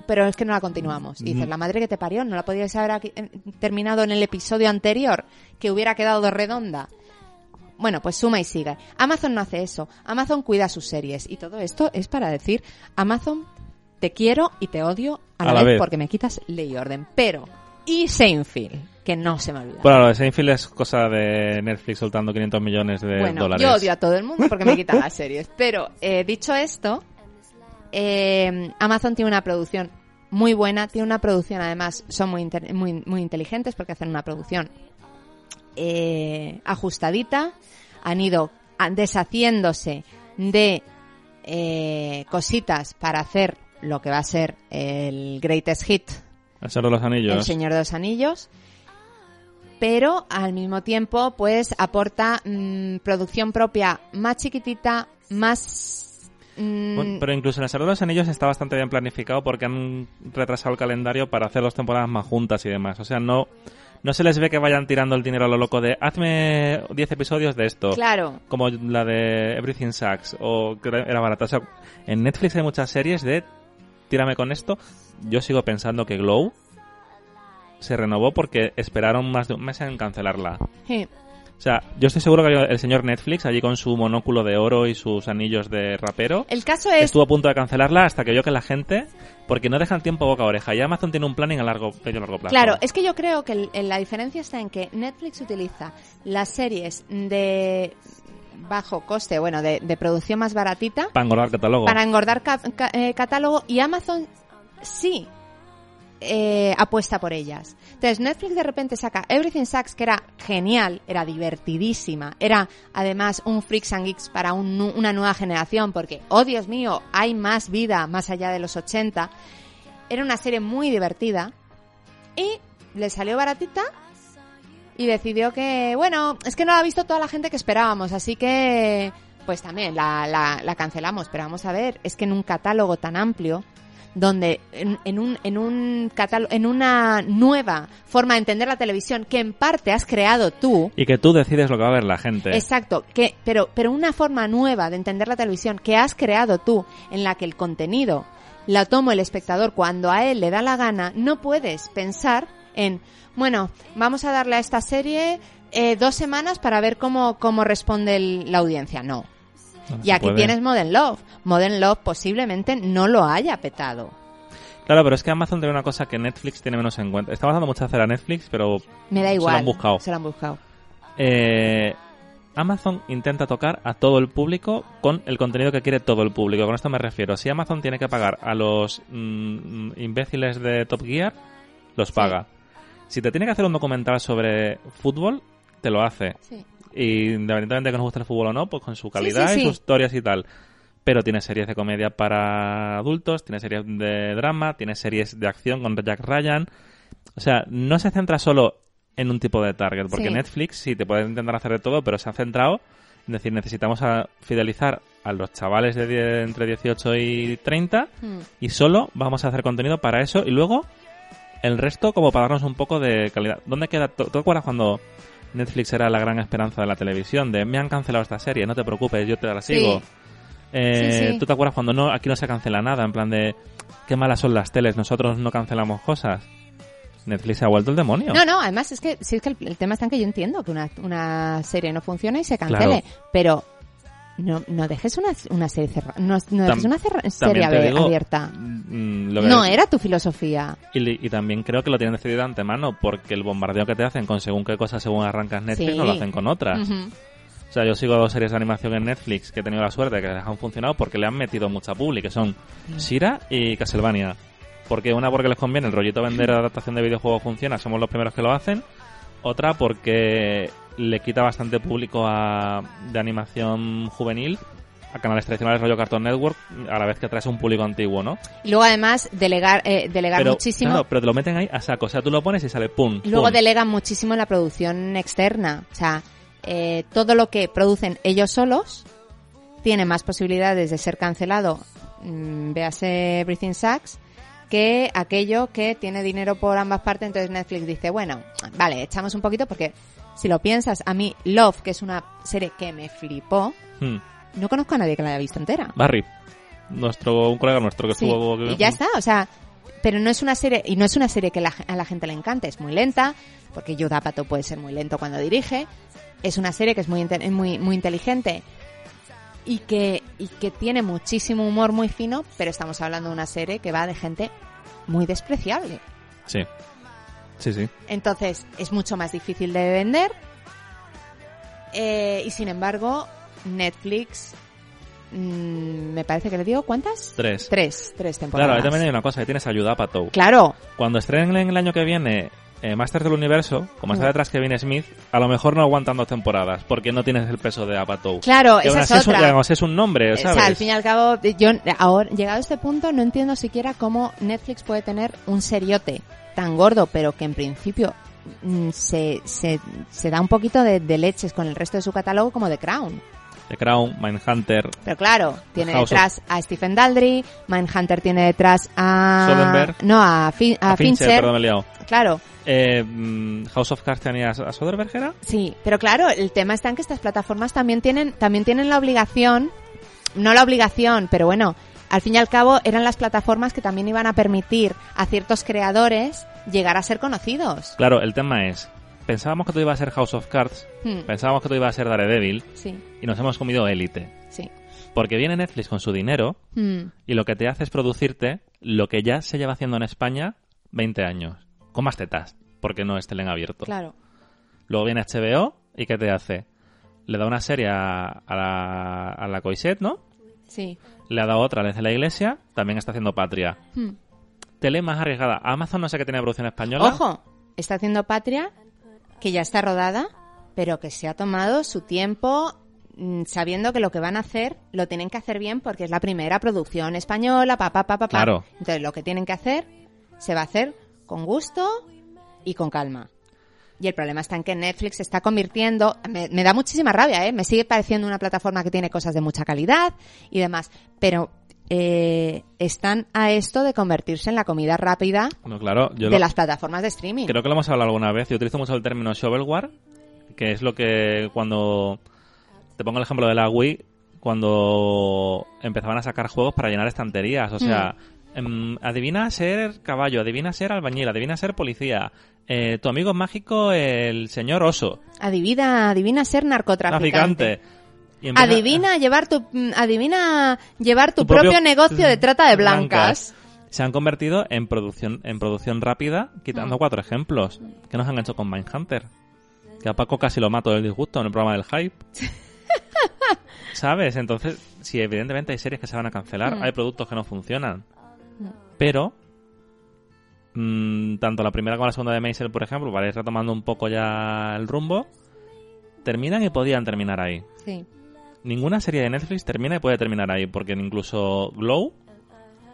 pero es que no la continuamos. Y dices, la madre que te parió, no la podías haber aquí- eh, terminado en el episodio anterior, que hubiera quedado de redonda. Bueno, pues suma y sigue. Amazon no hace eso. Amazon cuida sus series. Y todo esto es para decir, Amazon, te quiero y te odio a la, vez, vez. porque me quitas ley y orden. Pero, y Seinfeld, que no se me olvida. Bueno, lo de Seinfeld es cosa de Netflix soltando 500 millones de Bueno, dólares. yo odio a todo el mundo porque me quitan las series. Pero, eh, dicho esto, eh, Amazon tiene una producción muy buena, tiene una producción, además, son muy, muy, muy inteligentes porque hacen una producción eh, ajustadita, han ido deshaciéndose de eh, cositas para hacer lo que va a ser el greatest hit El Señor de los Anillos. el Señor de los Anillos. Pero al mismo tiempo, pues aporta mm, producción propia más chiquitita, más. Mm, Bueno, pero incluso en el Señor de los Anillos está bastante bien planificado porque han retrasado el calendario para hacer dos temporadas más juntas y demás. O sea, no, no se les ve que vayan tirando el dinero a lo loco de hazme 10 episodios de esto. claro. Como la de Everything Sucks o que era barata. O sea, en Netflix hay muchas series de tírame con esto. Yo sigo pensando que Glow se renovó porque esperaron más de un mes en cancelarla. Sí. O sea, yo estoy seguro que el señor Netflix, allí con su monóculo de oro y sus anillos de rapero, El caso es. estuvo a punto de cancelarla hasta que vio que la gente, porque no dejan tiempo boca a oreja, y Amazon tiene un planning a largo, medio largo plazo. Claro, es que yo creo que el- la diferencia está en que Netflix utiliza las series de bajo coste, bueno, de, de producción más baratita, Para engordar catálogo. para engordar ca- ca- eh, catálogo y Amazon sí eh, apuesta por ellas. Entonces Netflix de repente saca Everything Sucks que era genial, era divertidísima, era además un Freaks and Geeks para un una nueva generación porque, oh Dios mío, hay más vida más allá de los 80. Era una serie muy divertida y le salió baratita y decidió que, bueno, es que no la ha visto toda la gente que esperábamos, así que pues también la cancelamos, pero vamos a ver, es que en un catálogo tan amplio, donde en, en un, en, un catálogo, en una nueva forma de entender la televisión que en parte has creado tú, Y que tú decides lo que va a ver la gente. Exacto, que, pero, pero una forma nueva de entender la televisión que has creado tú, en la que el contenido la toma el espectador cuando a él le da la gana, no puedes pensar en, bueno, vamos a darle a esta serie eh, dos semanas para ver cómo, cómo responde el- la audiencia. No. Y aquí puede. tienes Modern Love. Modern Love posiblemente no lo haya petado. Claro, pero es que Amazon tiene una cosa que Netflix tiene menos en cuenta. Estamos dando mucha cera a Netflix, pero Me da Se lo igual. han buscado. Se lo han buscado. eh, Amazon intenta tocar a todo el público con el contenido que quiere todo el público. Con esto me refiero. Si Amazon tiene que pagar a los mm, imbéciles de Top Gear, los paga. Si te tiene que hacer un documental sobre fútbol, te lo hace. Sí. Y independientemente de que nos guste el fútbol o no, pues con su calidad sí, y sus historias y tal. Pero tiene series de comedia para adultos, tiene series de drama, tiene series de acción con Jack Ryan. O sea, no se centra solo en un tipo de target, porque. Netflix sí te puede intentar hacer de todo, pero se ha centrado en decir, necesitamos a fidelizar a los chavales de entre 18 y 30 Hmm. y solo vamos a hacer contenido para eso y luego el resto como para darnos un poco de calidad. ¿Dónde queda? ¿Tú acuerdas cuando Netflix era la gran esperanza de la televisión? De me han cancelado esta serie, no te preocupes, yo te la sigo. Sí. Eh, Sí, sí. ¿Tú te acuerdas cuando no aquí no se cancela nada? En plan de qué malas son las teles, nosotros no cancelamos cosas. Netflix se ha vuelto el demonio. No, no, además es que sí es que el, el tema está en que yo entiendo que una, una serie no funciona y se cancele, pero no, no dejes una, una serie cerrada, no, no dejes una serie digo, abierta. mm, No era tu filosofía. y, también creo que lo tienen decidido de antemano, porque el bombardeo que te hacen con según qué cosas según arrancas Netflix Sí. no lo hacen con otras. O sea, yo sigo dos series de animación en Netflix que he tenido la suerte de que les han funcionado porque le han metido mucha publi, que son Shira y Castlevania. Porque una porque les conviene, el rollito vender adaptación de videojuegos funciona, somos los primeros que lo hacen. Otra porque le quita bastante público a, de animación juvenil a canales tradicionales rollo Cartoon Network, a la vez que traes un público antiguo, ¿no? Y luego además delegar, eh, delegar Pero, muchísimo. claro, pero te lo meten ahí a saco. O sea, tú lo pones y sale pum. Y luego pum. delegan muchísimo en la producción externa. O sea, eh, todo lo que producen ellos solos tiene más posibilidades de ser cancelado, mm, véase Everything Sucks, que aquello que tiene dinero por ambas partes. Entonces Netflix dice, bueno, vale, echamos un poquito porque si lo piensas, a mí Love, que es una serie que me flipó, Hmm. no conozco a nadie que la haya visto entera. Barry, nuestro, un colega nuestro que Sí, estuvo... y ya está, o sea, pero no es una serie, y no es una serie que la- a la gente le encante, es muy lenta, porque Judd Apatow puede ser muy lento cuando dirige, es una serie que es muy, muy, muy inteligente y que, y que tiene muchísimo humor muy fino, pero estamos hablando de una serie que va de gente muy despreciable. Sí. Sí, sí. Entonces es mucho más difícil de vender. Eh, y sin embargo, Netflix, mm, me parece que le digo, ¿cuántas? Tres. Tres, tres temporadas. Claro, ahí también hay una cosa, que tienes ayuda para todo. Claro, Cuando estrenen el año que viene eh, Masters del Universo, como está Mm. detrás Kevin Smith, a lo mejor no aguantan dos temporadas, porque no tienes el peso de Apatow. claro, aún esa es un- otra. así es un nombre, O ¿sabes? sea, al fin y al cabo, yo ahora, llegado a este punto, no entiendo siquiera cómo Netflix puede tener un seriote tan gordo, pero que en principio mm, se, se, se da un poquito de, de leches con el resto de su catálogo como The Crown. The Crown, Mindhunter, Pero claro, tiene House of- detrás a Stephen Daldry, Mindhunter tiene detrás a... Soderbergh. No, a, Fin- a a Fincher, Fincher. perdón, me he liado. Claro, Eh, mm, House of Cards tenía a Soderbergh, ¿era? sí. Pero claro, el tema está en que estas plataformas también tienen, también tienen la obligación, no la obligación, pero bueno, al fin y al cabo eran las plataformas que también iban a permitir a ciertos creadores llegar a ser conocidos. Claro, el tema es, pensábamos que todo iba a ser House of Cards, Hmm, pensábamos que todo iba a ser Daredevil, sí, y nos hemos comido Elite. sí. Porque viene Netflix con su dinero, Hmm, y lo que te hace es producirte lo que ya se lleva haciendo en España 20 años. Con más tetas, porque no es tele en abierto. claro. Luego viene HBO, ¿y qué te hace? Le da una serie a, a la, a la Coiset, ¿no? Sí. Le ha dado otra desde la iglesia, también está haciendo Patria. Hmm. Tele más arriesgada. Amazon no sé qué tiene producción española. Ojo, está haciendo Patria, que ya está rodada, pero que se ha tomado su tiempo mm, sabiendo que lo que van a hacer lo tienen que hacer bien porque es la primera producción española, pa, pa, pa, pa, pa. Claro. Entonces lo que tienen que hacer se va a hacer con gusto y con calma. Y el problema está en que Netflix se está convirtiendo, me, me da muchísima rabia, ¿eh? me sigue pareciendo una plataforma que tiene cosas de mucha calidad y demás, pero eh, están a esto de convertirse en la comida rápida No, claro, yo de lo- las plataformas de streaming. creo que lo hemos hablado alguna vez. Yo utilizo mucho el término shovelware, que es lo que cuando... Te pongo el ejemplo de la Wii, cuando empezaban a sacar juegos para llenar estanterías. O sea, em, adivina ser caballo, adivina ser albañil, adivina ser policía. Eh, tu amigo mágico, el señor oso, Adivina, adivina ser narcotraficante. traficante. Adivina llevar tu, mm, adivina llevar tu, Tu propio, propio- negocio de trata de blancas. se han convertido en producción en producción rápida, quitando cuatro ejemplos que nos han hecho con Mindhunter. Que a Paco casi lo mato del disgusto en el programa del hype. ¿Sabes? Entonces, sí, evidentemente hay series que se van a cancelar, Mm. hay productos que no funcionan. Pero, mm, tanto la primera como la segunda de Maisel, por ejemplo, para ir retomando un poco ya el rumbo, terminan y podían terminar ahí. Sí. Ninguna serie de Netflix termina y puede terminar ahí, porque incluso Glow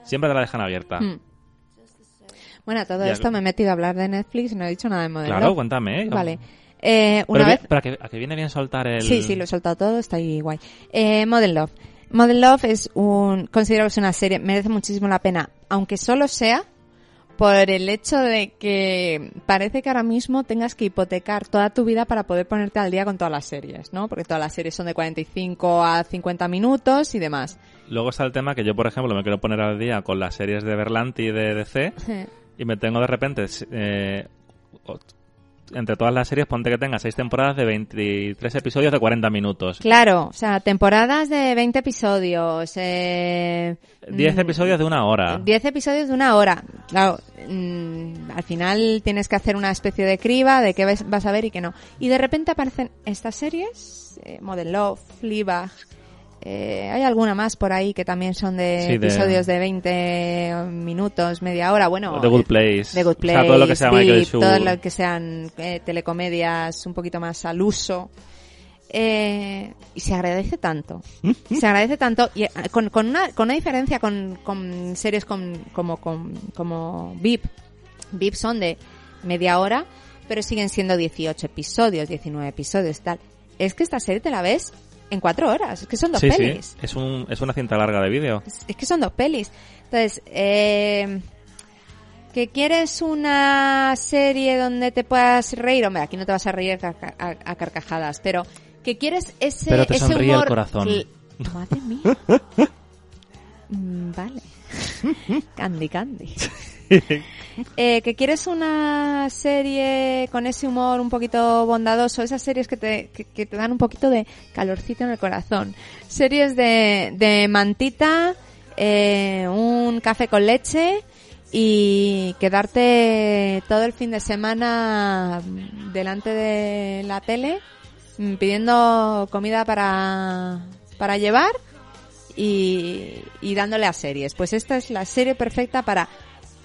siempre te la dejan abierta. Mm. Bueno, todo Ya- esto me he metido a hablar de Netflix y no he dicho nada de Modern Claro, cuéntame. ¿eh? Vale. Eh, Pero una vi- vez... pero a que, a que viene bien soltar el... Sí, sí, lo he soltado todo, está ahí guay. Eh, Modern Love. Modern Love es un... Considero que es una serie, merece muchísimo la pena, aunque solo sea por el hecho de que parece que ahora mismo tengas que hipotecar toda tu vida para poder ponerte al día con todas las series, ¿no? Porque todas las series son de 45 a 50 minutos y demás. Luego está el tema que yo, por ejemplo, me quiero poner al día con las series de Berlanti y de DC y me tengo de repente... eh, entre todas las series, ponte que tenga seis temporadas de 23 episodios de 40 minutos. Claro, o sea, temporadas de 20 episodios. Eh, 10 mm, episodios de una hora. 10 episodios de una hora. Claro, mm, al final tienes que hacer una especie de criba de qué vas a ver y qué no. Y de repente aparecen estas series, eh, Model Love, Fleabag, eh, hay alguna más por ahí que también son de Sí, de- episodios de 20 minutos, media hora. Bueno, The Good Place. The Good O Place, sea, todo lo que sea Schur. todo lo que sean eh, telecomedias un poquito más al uso. Eh, y se agradece tanto. se agradece tanto. Y eh, con, con, una, con una diferencia con, con series con, como, con, como VIP. VIP son de media hora, pero siguen siendo 18 episodios, 19 episodios, tal. Es que esta serie te la ves en cuatro horas. Es que son dos Sí, pelis. sí. Es, un, es una cinta larga de vídeo. Es, es que son dos pelis. Entonces, eh, que quieres una serie donde te puedas reír, hombre, aquí no te vas a reír a, a- a carcajadas, pero que quieres ese, Pero te ese sonríe el humor corazón. cl- Madre mía. Mm, vale. Candy, Candy. Eh, que quieres una serie con ese humor un poquito bondadoso, esas series que te, que, te dan un poquito de calorcito en el corazón. Series de, de mantita, eh, un café con leche y quedarte todo el fin de semana delante de la tele mm, pidiendo comida para, para llevar y, y dándole a series. Pues esta es la serie perfecta para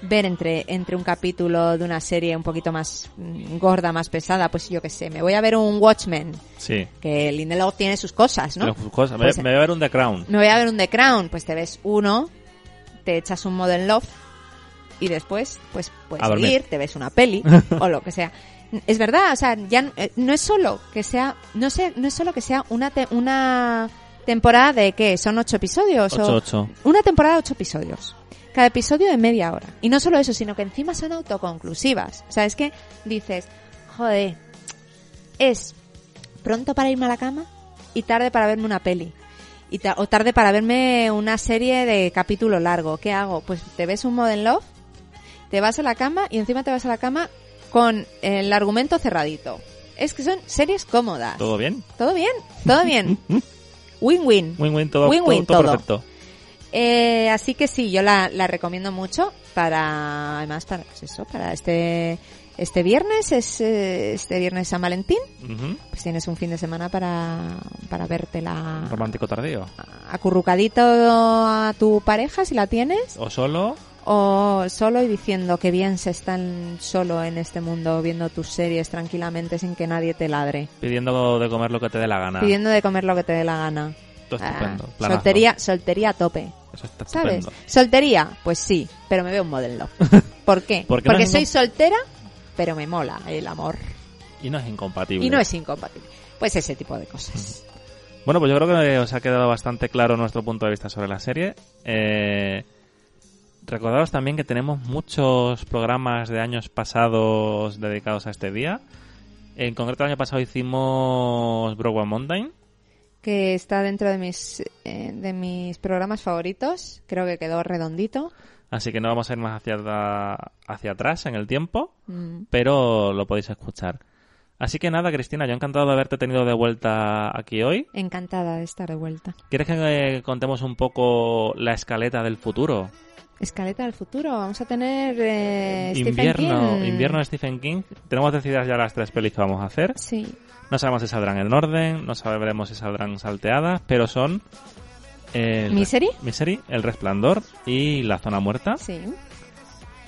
ver entre, entre un capítulo de una serie un poquito más mm, gorda, más pesada, pues yo qué sé, me voy a ver un Watchmen, Sí. que Lindelof tiene sus cosas, ¿no? Pero, pues, cosa, me, Pues, me voy a ver un The Crown. Me voy a ver un The Crown, pues te ves uno, te echas un Modern Love y después, pues puedes ir, te ves una peli o lo que sea. Es verdad, o sea, ya eh, no es solo que sea, no sé, no es solo que sea una te- una temporada de qué, son ocho episodios o 8-8. una temporada de ocho episodios. Cada episodio de media hora. Y no solo eso, sino que encima son autoconclusivas. O sea, es que dices, joder, es pronto para irme a la cama y tarde para verme una peli. Y ta- o tarde para verme una serie de capítulo largo. ¿Qué hago? Pues te ves un Modern Love, te vas a la cama y encima te vas a la cama con el argumento cerradito. Es que son series cómodas. ¿Todo bien? ¿Todo bien? ¿Todo bien? Win-win. Win-win, todo, Win-win, todo, todo todo. perfecto. Eh, así que sí, yo la, la recomiendo mucho para, además, para, pues eso, para este, este viernes, es eh, este viernes San Valentín, Ujú. pues tienes un fin de semana para, para vértela Romántico tardío. acurrucadito a tu pareja si la tienes, O solo, o solo y diciendo que bien se están solo en este mundo viendo tus series tranquilamente sin que nadie te ladre, pidiendo de comer lo que te dé la gana. pidiendo de comer lo que te dé la gana. Todo Ah, estupendo. planazo. soltería, soltería a tope. Eso está ¿Sabes? estupendo. Soltería, pues sí, pero me veo un modelo. ¿Por qué? Porque Porque soy soltera, pero me mola el amor. Y no es incompatible. Y no es incompatible. Pues ese tipo de cosas. Bueno, pues yo creo que os ha quedado bastante claro nuestro punto de vista sobre la serie. Eh, recordaros también que tenemos muchos programas de años pasados dedicados a este día. En concreto, el año pasado hicimos Broadway Mountain. Que está dentro de mis, eh, de mis programas favoritos. Creo que quedó redondito. Así que no vamos a ir más hacia, hacia atrás en el tiempo, Mm. pero lo podéis escuchar. Así que nada, Cristina, yo encantado de haberte tenido de vuelta aquí hoy. Encantada de estar de vuelta. ¿Quieres que eh, contemos un poco la escaleta del futuro? Escaleta del futuro. Vamos a tener eh, Stephen invierno, King. invierno de Stephen King. Tenemos decididas ya las tres pelis que vamos a hacer. Sí. No sabemos si saldrán en orden, no sabremos si saldrán salteadas, pero son el, ¿Misery? Misery, El Resplandor y La Zona Muerta. Sí.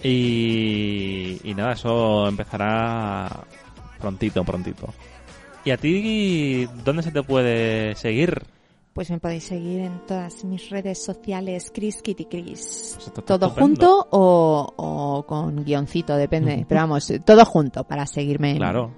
Y, y nada, eso empezará prontito, prontito. ¿Y a ti dónde se te puede seguir? Pues me podéis seguir en todas mis redes sociales, Chris Kitty Chris. Pues Todo estupendo. junto o, o con guioncito, depende. Pero vamos, todo junto para seguirme. Claro.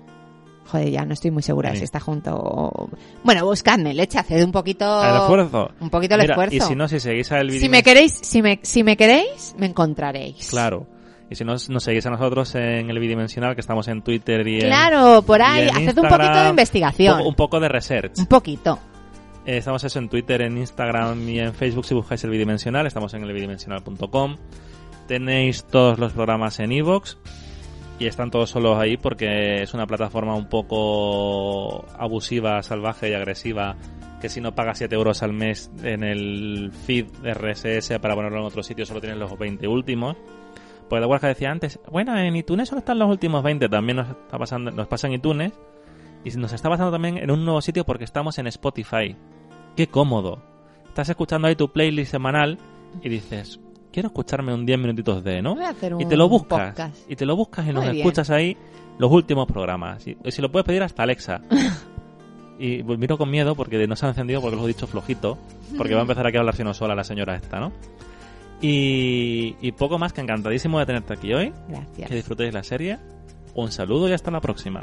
Joder, ya no estoy muy segura Sí. si está junto o... Bueno, buscadme, leche, haced un poquito... El esfuerzo. Un poquito el Mira, esfuerzo. Y si no, si seguís a el Si me queréis, si me, si me queréis, me encontraréis. Claro. Y si no, nos seguís a nosotros en el bidimensional, que estamos en Twitter y en... Claro, por ahí, haced un poquito de investigación. Un poco de research. Un poquito. Eh, estamos eso en Twitter, en Instagram y en Facebook si buscáis el bidimensional. Estamos en elbidimensional.com. Tenéis todos los programas en iVoox y están todos solos ahí porque es una plataforma un poco abusiva, salvaje y agresiva que si no pagas 7 euros al mes en el feed de RSS para ponerlo en otro sitio solo tienes los 20 últimos. Pues igual que decía antes, bueno, en iTunes solo están los últimos 20, también nos, nos pasa en iTunes y nos está pasando también en un nuevo sitio porque estamos en Spotify. Qué cómodo. Estás escuchando ahí tu playlist semanal y dices, quiero escucharme un 10 minutitos de, ¿no? Voy a hacer Y un te lo buscas. podcast. Y te lo buscas y nos escuchas ahí los últimos programas. Y, y si lo puedes pedir hasta Alexa. y pues, miro con miedo porque no se ha encendido porque lo he dicho flojito. Porque va a empezar aquí a hablar sino sola la señora esta, ¿no? Y, y poco más que encantadísimo de tenerte aquí hoy. Gracias. Que disfrutéis la serie. Un saludo y hasta la próxima.